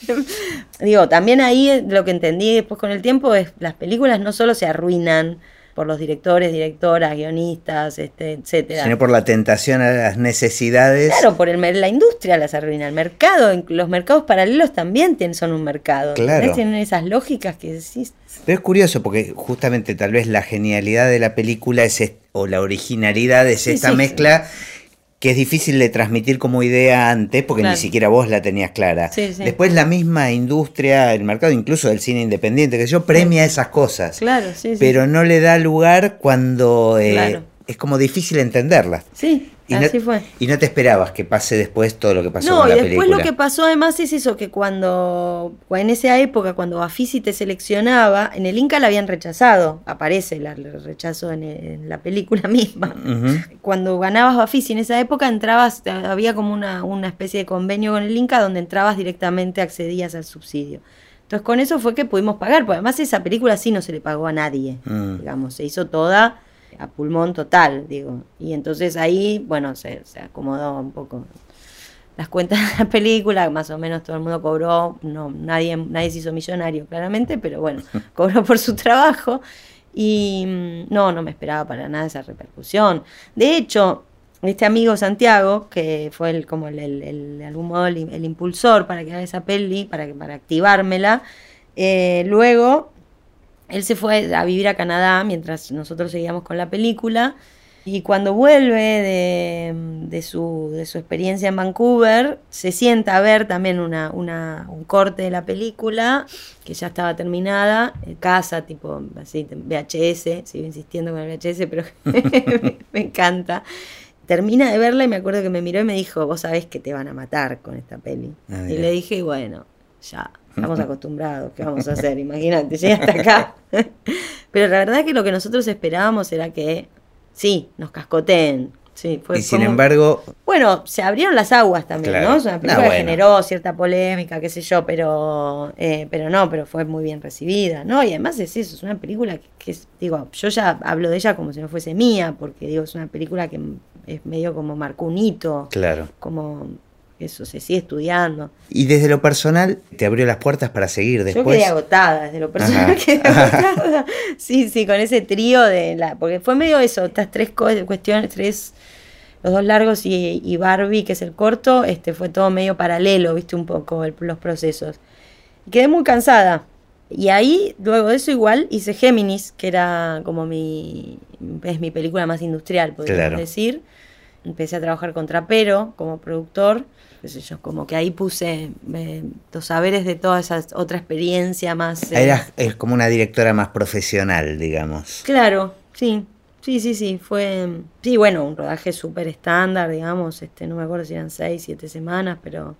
B: Digo, también ahí lo que entendí después con el tiempo es las películas no solo se arruinan por los directores, directoras, guionistas, este, etcétera.
A: Sino por la tentación a las necesidades.
B: Claro, por el, la industria las arruina, el mercado, los mercados paralelos también tienen, son un mercado. Claro. Tienen esas lógicas que decís.
A: Pero es curioso porque justamente tal vez la genialidad de la película es o la originalidad es esta mezcla que es difícil de transmitir como idea antes, porque ni siquiera vos la tenías clara. Después la misma industria, el mercado incluso del cine independiente, que yo premia esas cosas.
B: Claro,
A: Pero no le da lugar cuando eh, es como difícil entenderlas.
B: Sí.
A: Y
B: Así fue.
A: Y no te esperabas que pase después todo lo que pasó
B: no,
A: con la
B: y después
A: lo
B: que pasó además es eso, que cuando, en esa época, cuando Bafisi te seleccionaba, en el Inca la habían rechazado, aparece el rechazo en, la película misma. Cuando ganabas Bafisi en esa época, entrabas, había como una, una especie de convenio con el Inca donde entrabas directamente, accedías al subsidio. Entonces con eso fue que pudimos pagar, porque además esa película sí no se le pagó a nadie, mm. digamos, se hizo toda a pulmón total, digo. Y entonces ahí, bueno, se, acomodó un poco las cuentas de la película, más o menos todo el mundo cobró, no, nadie, nadie se hizo millonario claramente, pero bueno, cobró por su trabajo y mm, no, no me esperaba para nada esa repercusión. De hecho, este amigo Santiago, que fue el, como el, el, de algún modo el, impulsor para que haga esa peli, para, para activármela, eh, luego él se fue a vivir a Canadá mientras nosotros seguíamos con la película Y cuando vuelve de, de su, de su experiencia en Vancouver, se sienta a ver también una, una, un corte de la película que ya estaba terminada, en casa, tipo así, VHS, sigo insistiendo con el VHS, pero me, me encanta. Termina de verla y me acuerdo que me miró y me dijo, vos sabés que te van a matar con esta peli.
A: Ah,
B: y le dije, bueno, ya, estamos acostumbrados, ¿qué vamos a hacer? Imagínate, llegué hasta acá. Pero la verdad que lo que nosotros esperábamos era que, sí, nos cascoteen. Sí, fue,
A: y sin embargo,
B: bueno, se abrieron las aguas también,
A: Claro.
B: ¿no? Es una película
A: Ah,
B: que
A: bueno.
B: generó cierta polémica, qué sé yo, pero, eh, pero no, pero fue muy bien recibida, ¿no? Y además es eso, es una película que, que es, digo, yo ya hablo de ella como si no fuese mía, porque digo, es una película que es medio como marcó un hito,
A: claro.
B: como eso se sigue estudiando.
A: Y desde lo personal, te abrió las puertas para seguir
B: Yo
A: después.
B: quedé agotada, desde lo personal
A: Ajá.
B: quedé agotada. Sí, sí, con ese trío de la. Porque fue medio eso, estas tres cuestiones, tres. Los dos largos y, y Barbie, que es el corto, este fue todo medio paralelo, viste, un poco el- los procesos. Quedé muy cansada. Y ahí, luego de eso, igual hice Géminis, que era como mi. es mi película más industrial, podríamos
A: Claro.
B: decir. Empecé a trabajar con Trapero como productor, qué sé yo, como que ahí puse eh, los saberes de toda esa otra experiencia más... eh,
A: Eras es como una directora más profesional, digamos.
B: Claro, sí, sí, sí, sí, fue... Sí, bueno, un rodaje súper estándar, digamos, este no me acuerdo si eran seis, siete semanas, pero...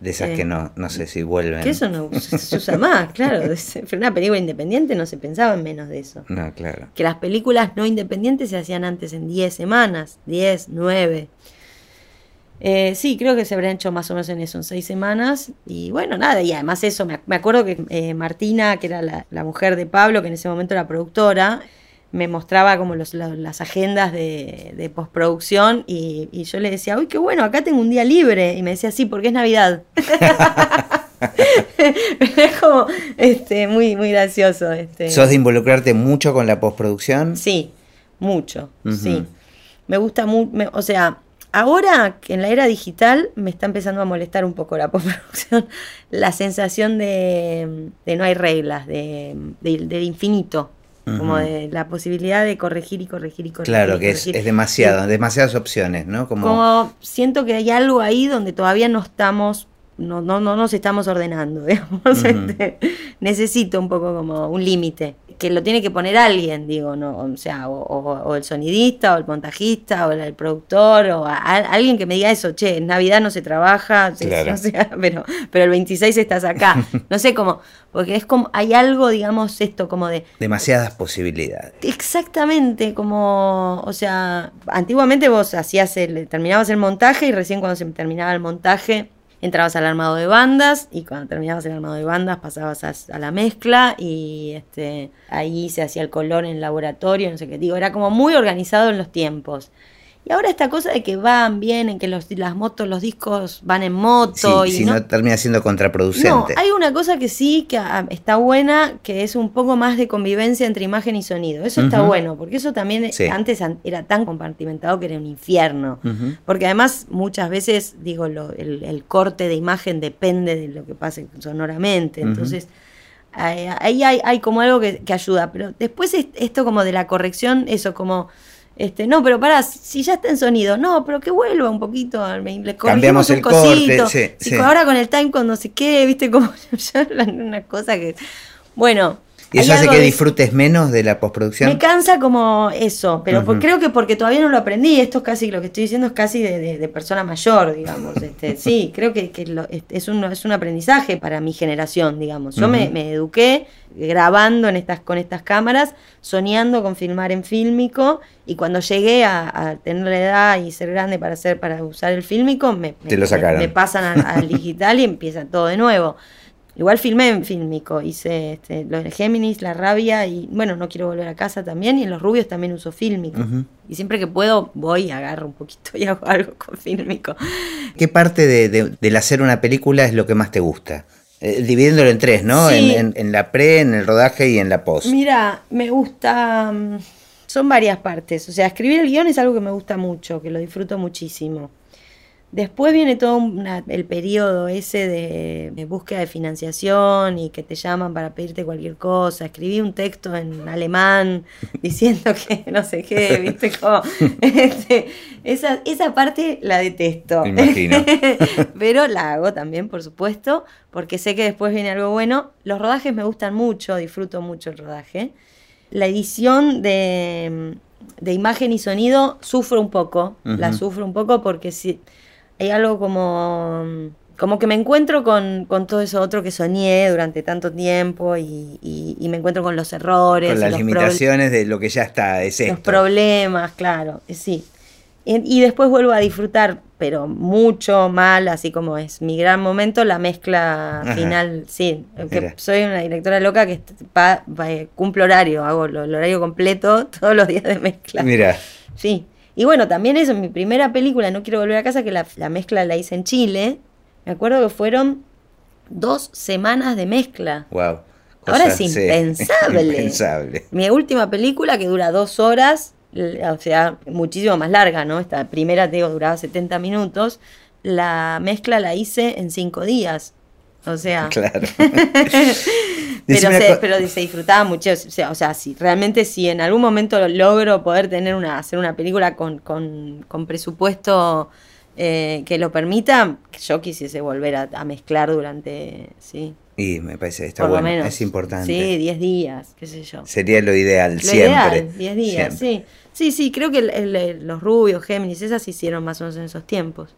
A: De esas
B: Eh,
A: que no, no sé si vuelven.
B: Que eso no se se usa más, claro. Pero una película independiente no se pensaba en menos de eso.
A: No, claro.
B: que las películas no independientes se hacían antes en 10 semanas, 10, 9. Eh, sí, creo que se habrían hecho más o menos en eso, en 6 semanas. Y bueno, nada, y además eso, me, me acuerdo que eh, Martina, que era la, la mujer de Pablo, que en ese momento era productora, me mostraba como los, las agendas de, de postproducción y, y yo le decía, uy, qué bueno, acá tengo un día libre. Y me decía, sí, porque es Navidad. es como este, muy, muy gracioso. Este.
A: ¿Sos de involucrarte mucho con la postproducción?
B: Sí, mucho, sí. Me gusta mucho, o sea, ahora que en la era digital me está empezando a molestar un poco la postproducción, la sensación de, de no hay reglas, de, de, de infinito, como de la posibilidad de corregir y corregir y corregir.
A: Claro,
B: y
A: que es,
B: corregir.
A: es demasiado,
B: Sí.
A: demasiadas opciones, ¿no? Como,
B: Como siento que hay algo ahí donde todavía no estamos, no, no, no nos estamos ordenando, digamos. Este, necesito un poco como un límite, que lo tiene que poner alguien, digo, no, o sea, o, o- o el sonidista, o el montajista, o el, el productor, o a- a- alguien que me diga eso, che, en Navidad no se trabaja,
A: Claro.
B: o sea, pero, pero el 26 estás acá. No sé cómo, porque es como, hay algo, digamos, esto como de,
A: demasiadas posibilidades.
B: Exactamente, como, o sea, antiguamente vos hacías el, terminabas el montaje y recién cuando se terminaba el montaje entrabas al armado de bandas y cuando terminabas el armado de bandas pasabas a, la mezcla y este ahí se hacía el color en el laboratorio, no sé qué, digo, era como muy organizado en los tiempos. Y ahora esta cosa de que van, vienen, que los, las motos, los discos van en moto
A: Sí,
B: y
A: si no, termina siendo
B: no,
A: contraproducente.
B: hay una cosa que sí que ah, está buena, que es un poco más de convivencia entre imagen y sonido. Eso está bueno, porque eso también eh,
A: Sí.
B: antes an- era tan compartimentado que era un infierno. Porque además muchas veces, digo, lo- el, el corte de imagen depende de lo que pase sonoramente. Entonces, ahí ahí hay, hay como algo que, que ayuda. Pero después es- esto como de la corrección, eso como... Este, no, pero pará, si ya está en sonido, no, pero que vuelva un poquito, me- le
A: Cambiamos el corte,
B: cosito.
A: sí,
B: Si
A: sí.
B: ahora con el time con no sé qué, viste, como ya una cosa que... Bueno.
A: ¿Y eso hace que
B: de-
A: disfrutes menos de la postproducción?
B: me cansa como eso, pero por-
A: Ujú.
B: creo que porque todavía no lo aprendí, esto es casi, lo que estoy diciendo es casi de, de- de persona mayor, digamos. Este, sí, creo que, que lo- es, un, es un aprendizaje para mi generación, digamos. Yo me, eduqué grabando en estas, con estas cámaras, soñando con filmar en fílmico, y cuando llegué a, a tener la edad y ser grande para hacer, para usar el fílmico, me,
A: Te
B: me-
A: lo sacaron.
B: me pasan al digital y empieza todo de nuevo. Igual filmé en fílmico, hice este, lo de Géminis, La Rabia y bueno, no quiero volver a casa también y en Los Rubios también uso fílmico.
A: Ujú.
B: Y siempre que puedo voy agarro un poquito y hago algo con fílmico.
A: ¿Qué parte de, de- del hacer una película es lo que más te gusta? Eh, dividiéndolo en tres, ¿no?
B: Sí.
A: En, en- en la pre, en el rodaje y en la post.
B: Mira, me gusta, mm, son varias partes, o sea, escribir el guion es algo que me gusta mucho, que lo disfruto muchísimo. Después viene todo una- el periodo ese de, de búsqueda de financiación y que te llaman para pedirte cualquier cosa. Escribí un texto en alemán diciendo que no sé qué, viste como... este, esa, esa parte la detesto.
A: Me imagino.
B: Pero la hago también, por supuesto, porque sé que después viene algo bueno. Los rodajes me gustan mucho, disfruto mucho el rodaje. La edición de, de imagen y sonido sufro un poco, la sufro un poco porque si hay algo como, como que me encuentro con, con todo eso otro que soñé durante tanto tiempo y, y- y me encuentro con los errores,
A: Con las
B: los
A: limitaciones de lo que ya está, es
B: los
A: esto.
B: problemas, claro, sí. Y, y después vuelvo a disfrutar, pero mucho mal, así como es mi gran momento, la mezcla
A: Ajá.
B: final, sí. Que soy una directora loca que va- va- eh, cumplo horario, hago lo- el horario completo todos los días de mezcla.
A: Mira,
B: Sí. Y bueno, también eso, mi primera película, No quiero volver a casa, que la, la mezcla la hice en Chile. Me acuerdo que fueron dos semanas de mezcla.
A: wow.
B: Ahora es impensable.
A: impensable.
B: Mi última película que dura dos horas, o sea, muchísimo más larga, ¿no? Esta primera, te digo, duraba 70 minutos. La mezcla la hice en cinco días. O sea,
A: Claro.
B: pero, se, pero disfrutaba mucho. O sea, o sea, si realmente si en algún momento logro poder tener una, hacer una película con, con, con presupuesto eh, que lo permita, yo quisiese volver a, a mezclar durante, sí,
A: Y me parece, está
B: por
A: bueno,
B: menos.
A: es importante.
B: Sí, 10 días, qué sé yo.
A: Sería lo ideal,
B: Lo
A: siempre.
B: ideal, 10 días,
A: siempre.
B: sí. Sí, sí, creo que el- el- el- los rubios, Géminis, esas se hicieron más o menos en esos tiempos.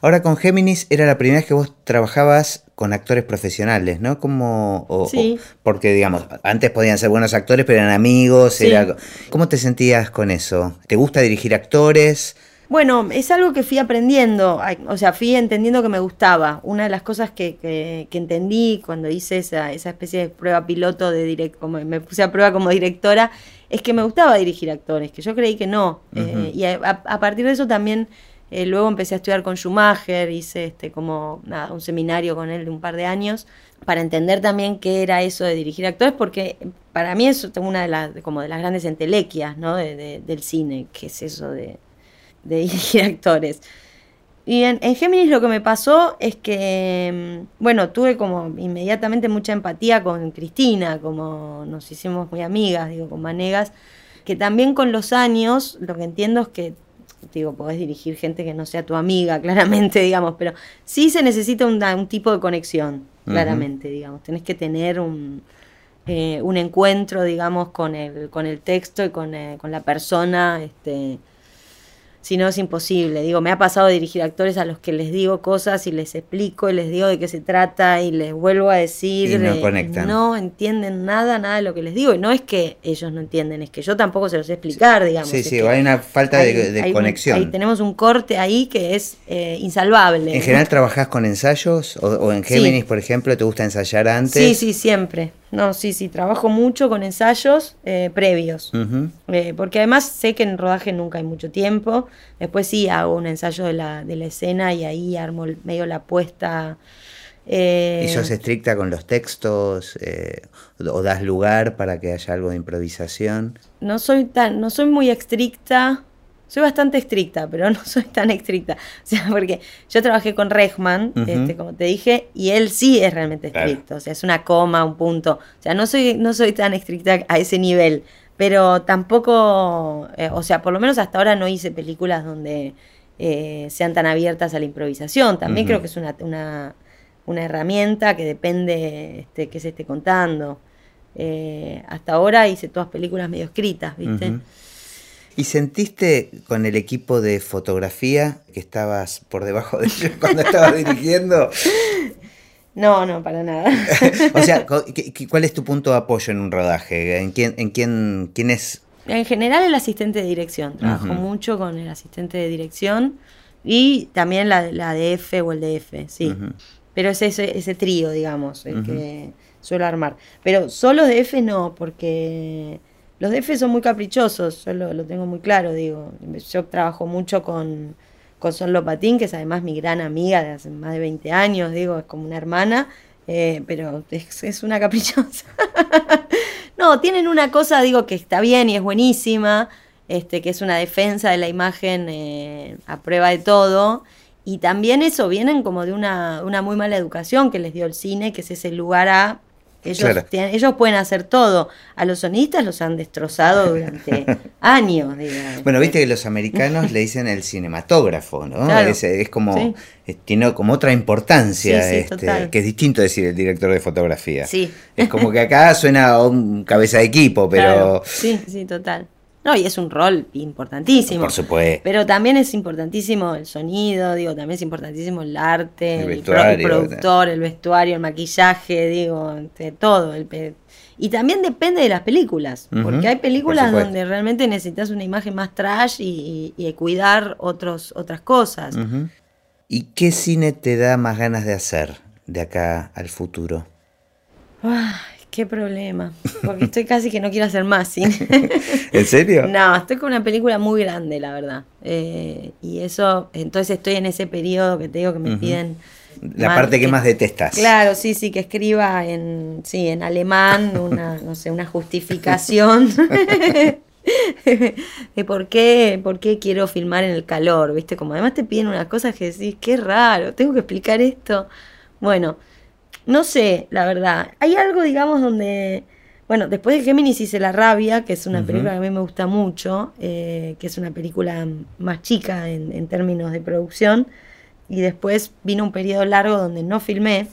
A: Ahora con Géminis era la primera vez que vos trabajabas con actores profesionales, ¿no? Como, o-
B: Sí.
A: o- porque digamos, antes podían ser buenos actores, pero eran amigos.
B: Sí.
A: Era, ¿Cómo te sentías con eso? ¿Te gusta dirigir actores?
B: Bueno, es algo que fui aprendiendo, o sea, fui entendiendo que me gustaba. Una de las cosas que, que- que entendí cuando hice esa, esa especie de prueba piloto de direct, como me puse a prueba como directora, es que me gustaba dirigir actores, que yo creí que no. Eh, y a partir de eso también eh, luego empecé a estudiar con Schumacher, hice este como nada, un seminario con él de un par de años para entender también qué era eso de dirigir actores, porque para mí es una de las como de las grandes entelequias, ¿no? de- de- del cine, que es eso de de dirigir actores. Y en, en Géminis lo que me pasó es que, mm, bueno, tuve como inmediatamente mucha empatía con Cristina, como nos hicimos muy amigas, digo, con Manegas, que también con los años lo que entiendo es que, digo, podés dirigir gente que no sea tu amiga, claramente, digamos, pero sí se necesita una- un tipo de conexión, claramente, digamos, tenés que tener un, eh, un encuentro, digamos, con el, con el texto y con, eh, con la persona, este, si no es imposible. Digo, me ha pasado a dirigir actores a los que les digo cosas y les explico y les digo de qué se trata y les vuelvo a decir.
A: Y no
B: eh,
A: conectan.
B: no entienden nada, nada de lo que les digo. Y no es que ellos no entienden, es que yo tampoco se los sé explicar, digamos.
A: Sí, sí, hay una falta de,
B: hay-
A: de
B: hay un-
A: conexión.
B: ahí tenemos un corte ahí que es eh, insalvable.
A: ¿En general trabajás con ensayos? ¿O, o en
B: Sí.
A: Géminis, por ejemplo, te gusta ensayar antes?
B: Sí, sí, siempre. No, sí, sí, trabajo mucho con ensayos eh, previos. Eh, porque además sé que en rodaje nunca hay mucho tiempo. Después sí hago un ensayo de la, de la escena y ahí armo el- medio la puesta. eh,
A: ¿Y sos estricta con los textos? ¿O das lugar para que haya algo de improvisación?
B: no soy tan, no soy muy estricta. Soy bastante estricta, pero no soy tan estricta. O sea, porque yo trabajé con Rechman, este, como te dije, y él sí es realmente
A: Claro.
B: estricto. O sea, es una coma, un punto. O sea, no soy, no soy tan estricta a ese nivel. Pero tampoco, eh, o sea, por lo menos hasta ahora no hice películas donde eh, sean tan abiertas a la improvisación. También creo que es una, una, una herramienta que depende este, que se esté contando. Eh, hasta ahora hice todas películas medio escritas, ¿viste?
A: Ujú. ¿Y sentiste con el equipo de fotografía que estabas por debajo de ellos cuando estabas dirigiendo?
B: No, no, para nada.
A: O sea, co- ¿qué- qué- ¿cuál es tu punto de apoyo en un rodaje? ¿En quién, en quién, quién es?
B: en general el asistente de dirección. Trabajo mucho con el asistente de dirección y también la, la DF o el DF, sí. Pero es ese, ese trío, digamos, el que suelo armar. Pero solo DF no, porque los DF son muy caprichosos, yo lo, tengo muy claro, digo. Yo trabajo mucho con, con Sol Lopatín, que es además mi gran amiga de hace más de 20 años, digo, es como una hermana, eh, pero es, es una caprichosa. no, tienen una cosa, digo, que está bien y es buenísima, este, que es una defensa de la imagen eh, a prueba de todo. Y también eso vienen como de una, una muy mala educación que les dio el cine, que es ese lugar a ellos,
A: Claro.
B: tienen- ellos pueden hacer todo. A los sonistas los han destrozado durante años. digo.
A: Bueno, viste que los americanos le dicen el cinematógrafo, ¿no?
B: Claro.
A: Es, es como,
B: Sí.
A: tiene como otra importancia,
B: Sí, sí,
A: este, que es distinto decir el director de fotografía.
B: Sí.
A: Es como que acá suena un cabeza de equipo, pero
B: Claro. Sí, sí, total. No, y es un rol importantísimo.
A: por supuesto.
B: Pero también es importantísimo el sonido, digo, también es importantísimo el arte,
A: El
B: el, pro- el
A: vestuario,
B: productor, el vestuario, el maquillaje, digo, todo. El y también depende de las películas, porque hay películas
A: por
B: donde realmente necesitas una imagen más trash y, y- y cuidar otros, otras cosas.
A: ¿Y qué cine te da más ganas de hacer de acá al futuro?
B: Ay, qué problema, porque estoy casi que no quiero hacer más cine.
A: ¿En serio?
B: No, estoy con una película muy grande, la verdad. Eh, y eso, entonces estoy en ese periodo que te digo que me piden.
A: La
B: más-
A: parte que más detestas.
B: Claro, sí, sí, que escriba en, sí, en alemán una, no sé, una justificación de por qué, por qué quiero filmar en el calor, ¿viste? Como además te piden unas cosas que decís, qué raro, tengo que explicar esto. Bueno, no sé, la verdad. Hay algo, digamos, donde. Bueno, después de Géminis hice La Rabia, que es una película que a mí me gusta mucho, eh, que es una película más chica en, en términos de producción. Y después vino un periodo largo donde no filmé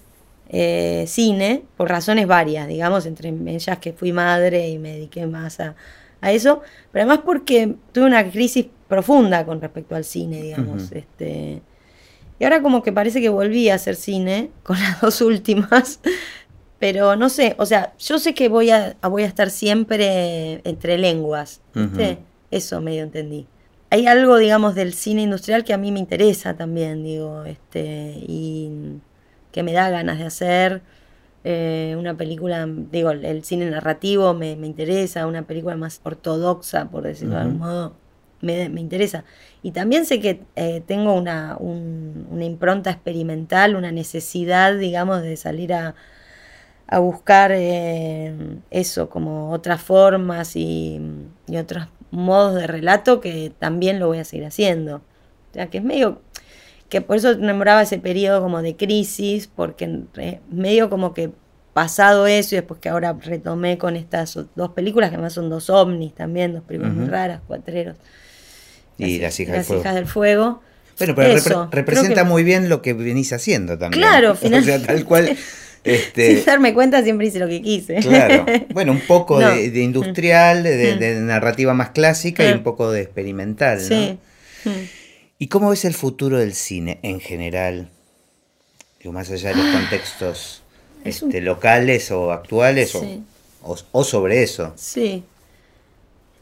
B: eh, cine, por razones varias, digamos, entre ellas que fui madre y me dediqué más a, a eso, pero además porque tuve una crisis profunda con respecto al cine, digamos. Este, y ahora como que parece que volví a hacer cine con las dos últimas. Pero no sé, o sea, yo sé que voy a, voy a estar siempre entre lenguas, ¿viste? Eso medio entendí. Hay algo, digamos, del cine industrial que a mí me interesa también, digo, este, y que me da ganas de hacer. Eh, una película, digo, el, cine narrativo me, me interesa, una película más ortodoxa, por decirlo de algún modo, me, me interesa. Y también sé que eh, tengo una, un- una impronta experimental, una necesidad, digamos, de salir a, a buscar eh, eso, como otras formas y, y otros modos de relato que también lo voy a seguir haciendo. O sea, que es medio, que por eso nombraba ese periodo como de crisis, porque eh, medio como que pasado eso y después que ahora retomé con estas dos películas, que además son dos ovnis también, dos películas muy raras, cuatreros.
A: Y Las hijas del fuego.
B: hijas del fuego.
A: Bueno, pero
B: Eso,
A: representa
B: que-
A: muy bien lo que venís haciendo también.
B: Claro,
A: O sea,
B: finalmente.
A: tal cual. Este,
B: Sin darme cuenta siempre hice lo que quise.
A: Claro. Bueno, un poco
B: No.
A: de, de industrial, de,
B: Mm.
A: de narrativa más clásica y
B: Mm.
A: un poco de experimental, ¿no?
B: Sí. Mm.
A: ¿Y cómo ves el futuro del cine en general? Digo, más allá de los contextos
B: Es un-
A: este, locales o actuales
B: Sí.
A: o, o sobre eso.
B: Sí.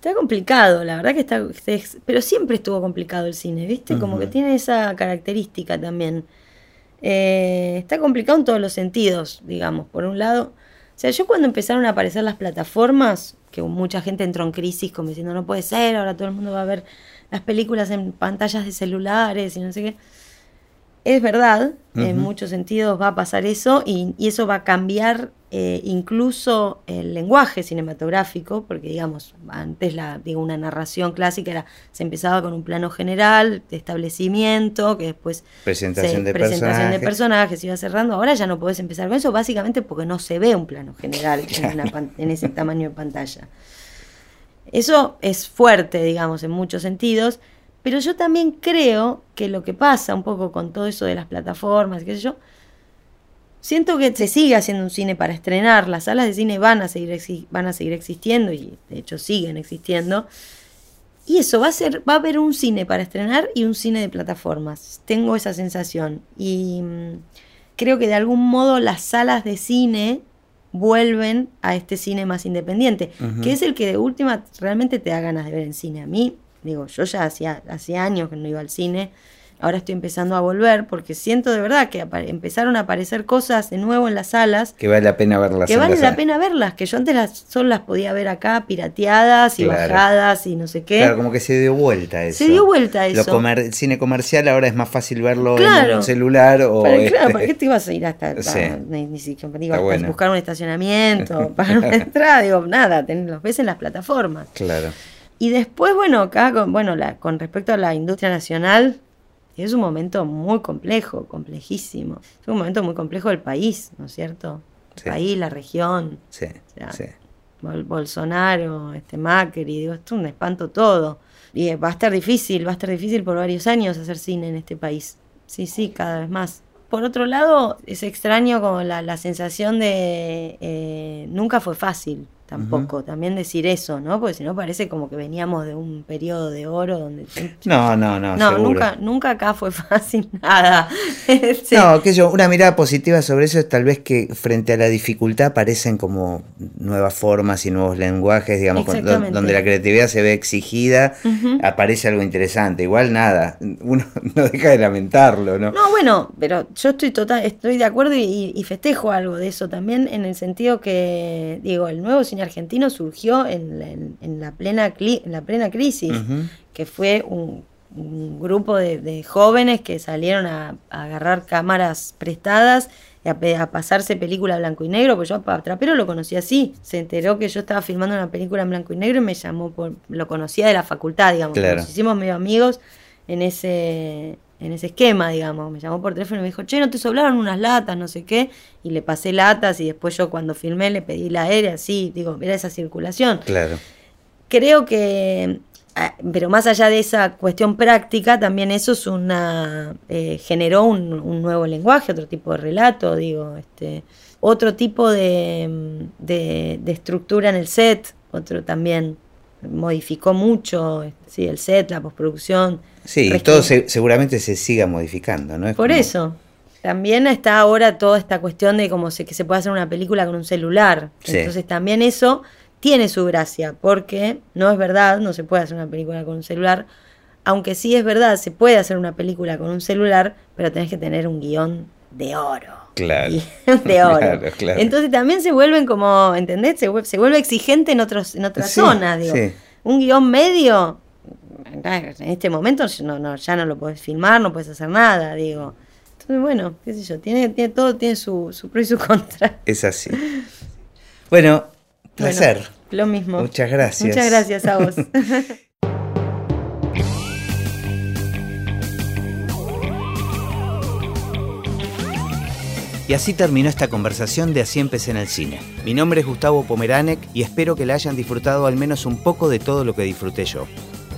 B: Está complicado, la verdad que está, es- pero siempre estuvo complicado el cine, ¿viste? Como que tiene esa característica también. Eh, está complicado en todos los sentidos, digamos. Por un lado, o sea, yo cuando empezaron a aparecer las plataformas, que mucha gente entró en crisis como diciendo, no puede ser, ahora todo el mundo va a ver las películas en pantallas de celulares y no sé qué. Es verdad, en muchos sentidos va a pasar eso y, y eso va a cambiar eh, incluso el lenguaje cinematográfico, porque digamos, antes la, digo, una narración clásica era, se empezaba con un plano general, de establecimiento, que después
A: Presentación
B: se-
A: de
B: presentación de
A: personajes.
B: personajes, se iba cerrando, ahora ya no podés empezar con eso, básicamente porque no se ve un plano general en, una en ese tamaño de pantalla. Eso es fuerte, digamos, en muchos sentidos, pero yo también creo que lo que pasa un poco con todo eso de las plataformas, qué sé yo, siento que se sigue haciendo un cine para estrenar, las salas de cine van a seguir, van a seguir existiendo y de hecho siguen existiendo. Y eso va a ser, va a haber un cine para estrenar y un cine de plataformas. Tengo esa sensación. Y mm, creo que de algún modo las salas de cine vuelven a este cine más independiente, que es el que de última realmente te da ganas de ver en cine. A mí, digo, yo ya hacía, hacía años que no iba al cine, ahora estoy empezando a volver porque siento de verdad que empezaron a aparecer cosas de nuevo en las salas
A: Que vale la pena verlas.
B: que vale
A: la sala.
B: pena verlas, que yo antes las, solo las podía ver acá pirateadas y
A: Claro.
B: bajadas y no sé qué.
A: Claro, como que se dio vuelta eso.
B: Se dio vuelta
A: Lo
B: eso.
A: comer- el cine comercial ahora es más fácil verlo en un celular o
B: Para,
A: este,
B: claro, ¿para qué te ibas a ir hasta,
A: Sí.
B: a- ni, ni siquiera digo, hasta
A: bueno.
B: buscar un estacionamiento, pagar una entrada? Digo, nada, ten- los ves en las plataformas.
A: Claro.
B: Y después, bueno, acá, con, bueno, la, con respecto a la industria nacional, es un momento muy complejo, complejísimo. Es un momento muy complejo del país, ¿no es cierto? El
A: Sí.
B: país, la región.
A: Sí,
B: O sea,
A: sí.
B: Bol- Bolsonaro, este Macri, digo, esto es un espanto todo. Y eh, va a estar difícil, va a estar difícil por varios años hacer cine en este país. Sí, sí, cada vez más. Por otro lado, es extraño como la, la sensación de eh, nunca fue fácil tampoco, también decir eso, ¿no? Porque si no parece como que veníamos de un periodo de oro donde...
A: No, no, no,
B: No,
A: seguro.
B: nunca, nunca acá fue fácil nada. Este,
A: No, que yo, una mirada positiva sobre eso es tal vez que frente a la dificultad aparecen como nuevas formas y nuevos lenguajes, digamos, con- donde la creatividad se ve exigida, aparece algo interesante. Igual nada, uno no deja de lamentarlo, ¿no?
B: No, bueno, pero yo estoy total, estoy de acuerdo y, y festejo algo de eso también, en el sentido que, digo, el nuevo cine argentino surgió en, la- en- en la, plena en la plena crisis, que fue un, un grupo de, de jóvenes que salieron a, a agarrar cámaras prestadas y a, pasarse película blanco y negro, pues yo a Trapero lo conocí así, se enteró que yo estaba filmando una película en blanco y negro y me llamó por, lo conocía de la facultad, digamos,
A: Claro.
B: nos hicimos medio amigos en ese en ese esquema, digamos. Me llamó por teléfono y me dijo, che, ¿no te sobraron unas latas? No sé qué. Y le pasé latas y después yo cuando filmé le pedí la aérea, sí, digo, era esa circulación.
A: Claro.
B: Creo que, ah, pero más allá de esa cuestión práctica, también eso es una, eh, generó un, un nuevo lenguaje, otro tipo de relato, digo, este, otro tipo de, de, de estructura en el set, otro también modificó mucho, sí, el set, la postproducción.
A: Sí, y
B: Requiere-
A: todo se- seguramente se siga modificando, ¿no? Es
B: Por
A: como-
B: eso. También está ahora toda esta cuestión de como se, que se puede hacer una película con un celular.
A: Sí.
B: Entonces también eso tiene su gracia, porque no es verdad, no se puede hacer una película con un celular. Aunque sí es verdad, se puede hacer una película con un celular, pero tenés que tener un guion de oro.
A: Claro.
B: de oro.
A: Claro, claro.
B: Entonces también se vuelven como, ¿entendés? Se vuelve, se vuelve exigente en otros, en otras
A: Sí,
B: zonas, digo.
A: sí.
B: Un guion medio, en este momento no, no, ya no lo podés filmar, no puedes hacer nada, digo. Entonces, bueno, qué sé yo, tiene, tiene todo tiene su, su pro y su contra.
A: Es así. Bueno, placer.
B: Bueno, lo mismo.
A: Muchas gracias.
B: Muchas gracias a vos.
A: Y así terminó esta conversación de Así empecé en el cine. Mi nombre es Gustavo Pomeranek y espero que la hayan disfrutado al menos un poco de todo lo que disfruté yo.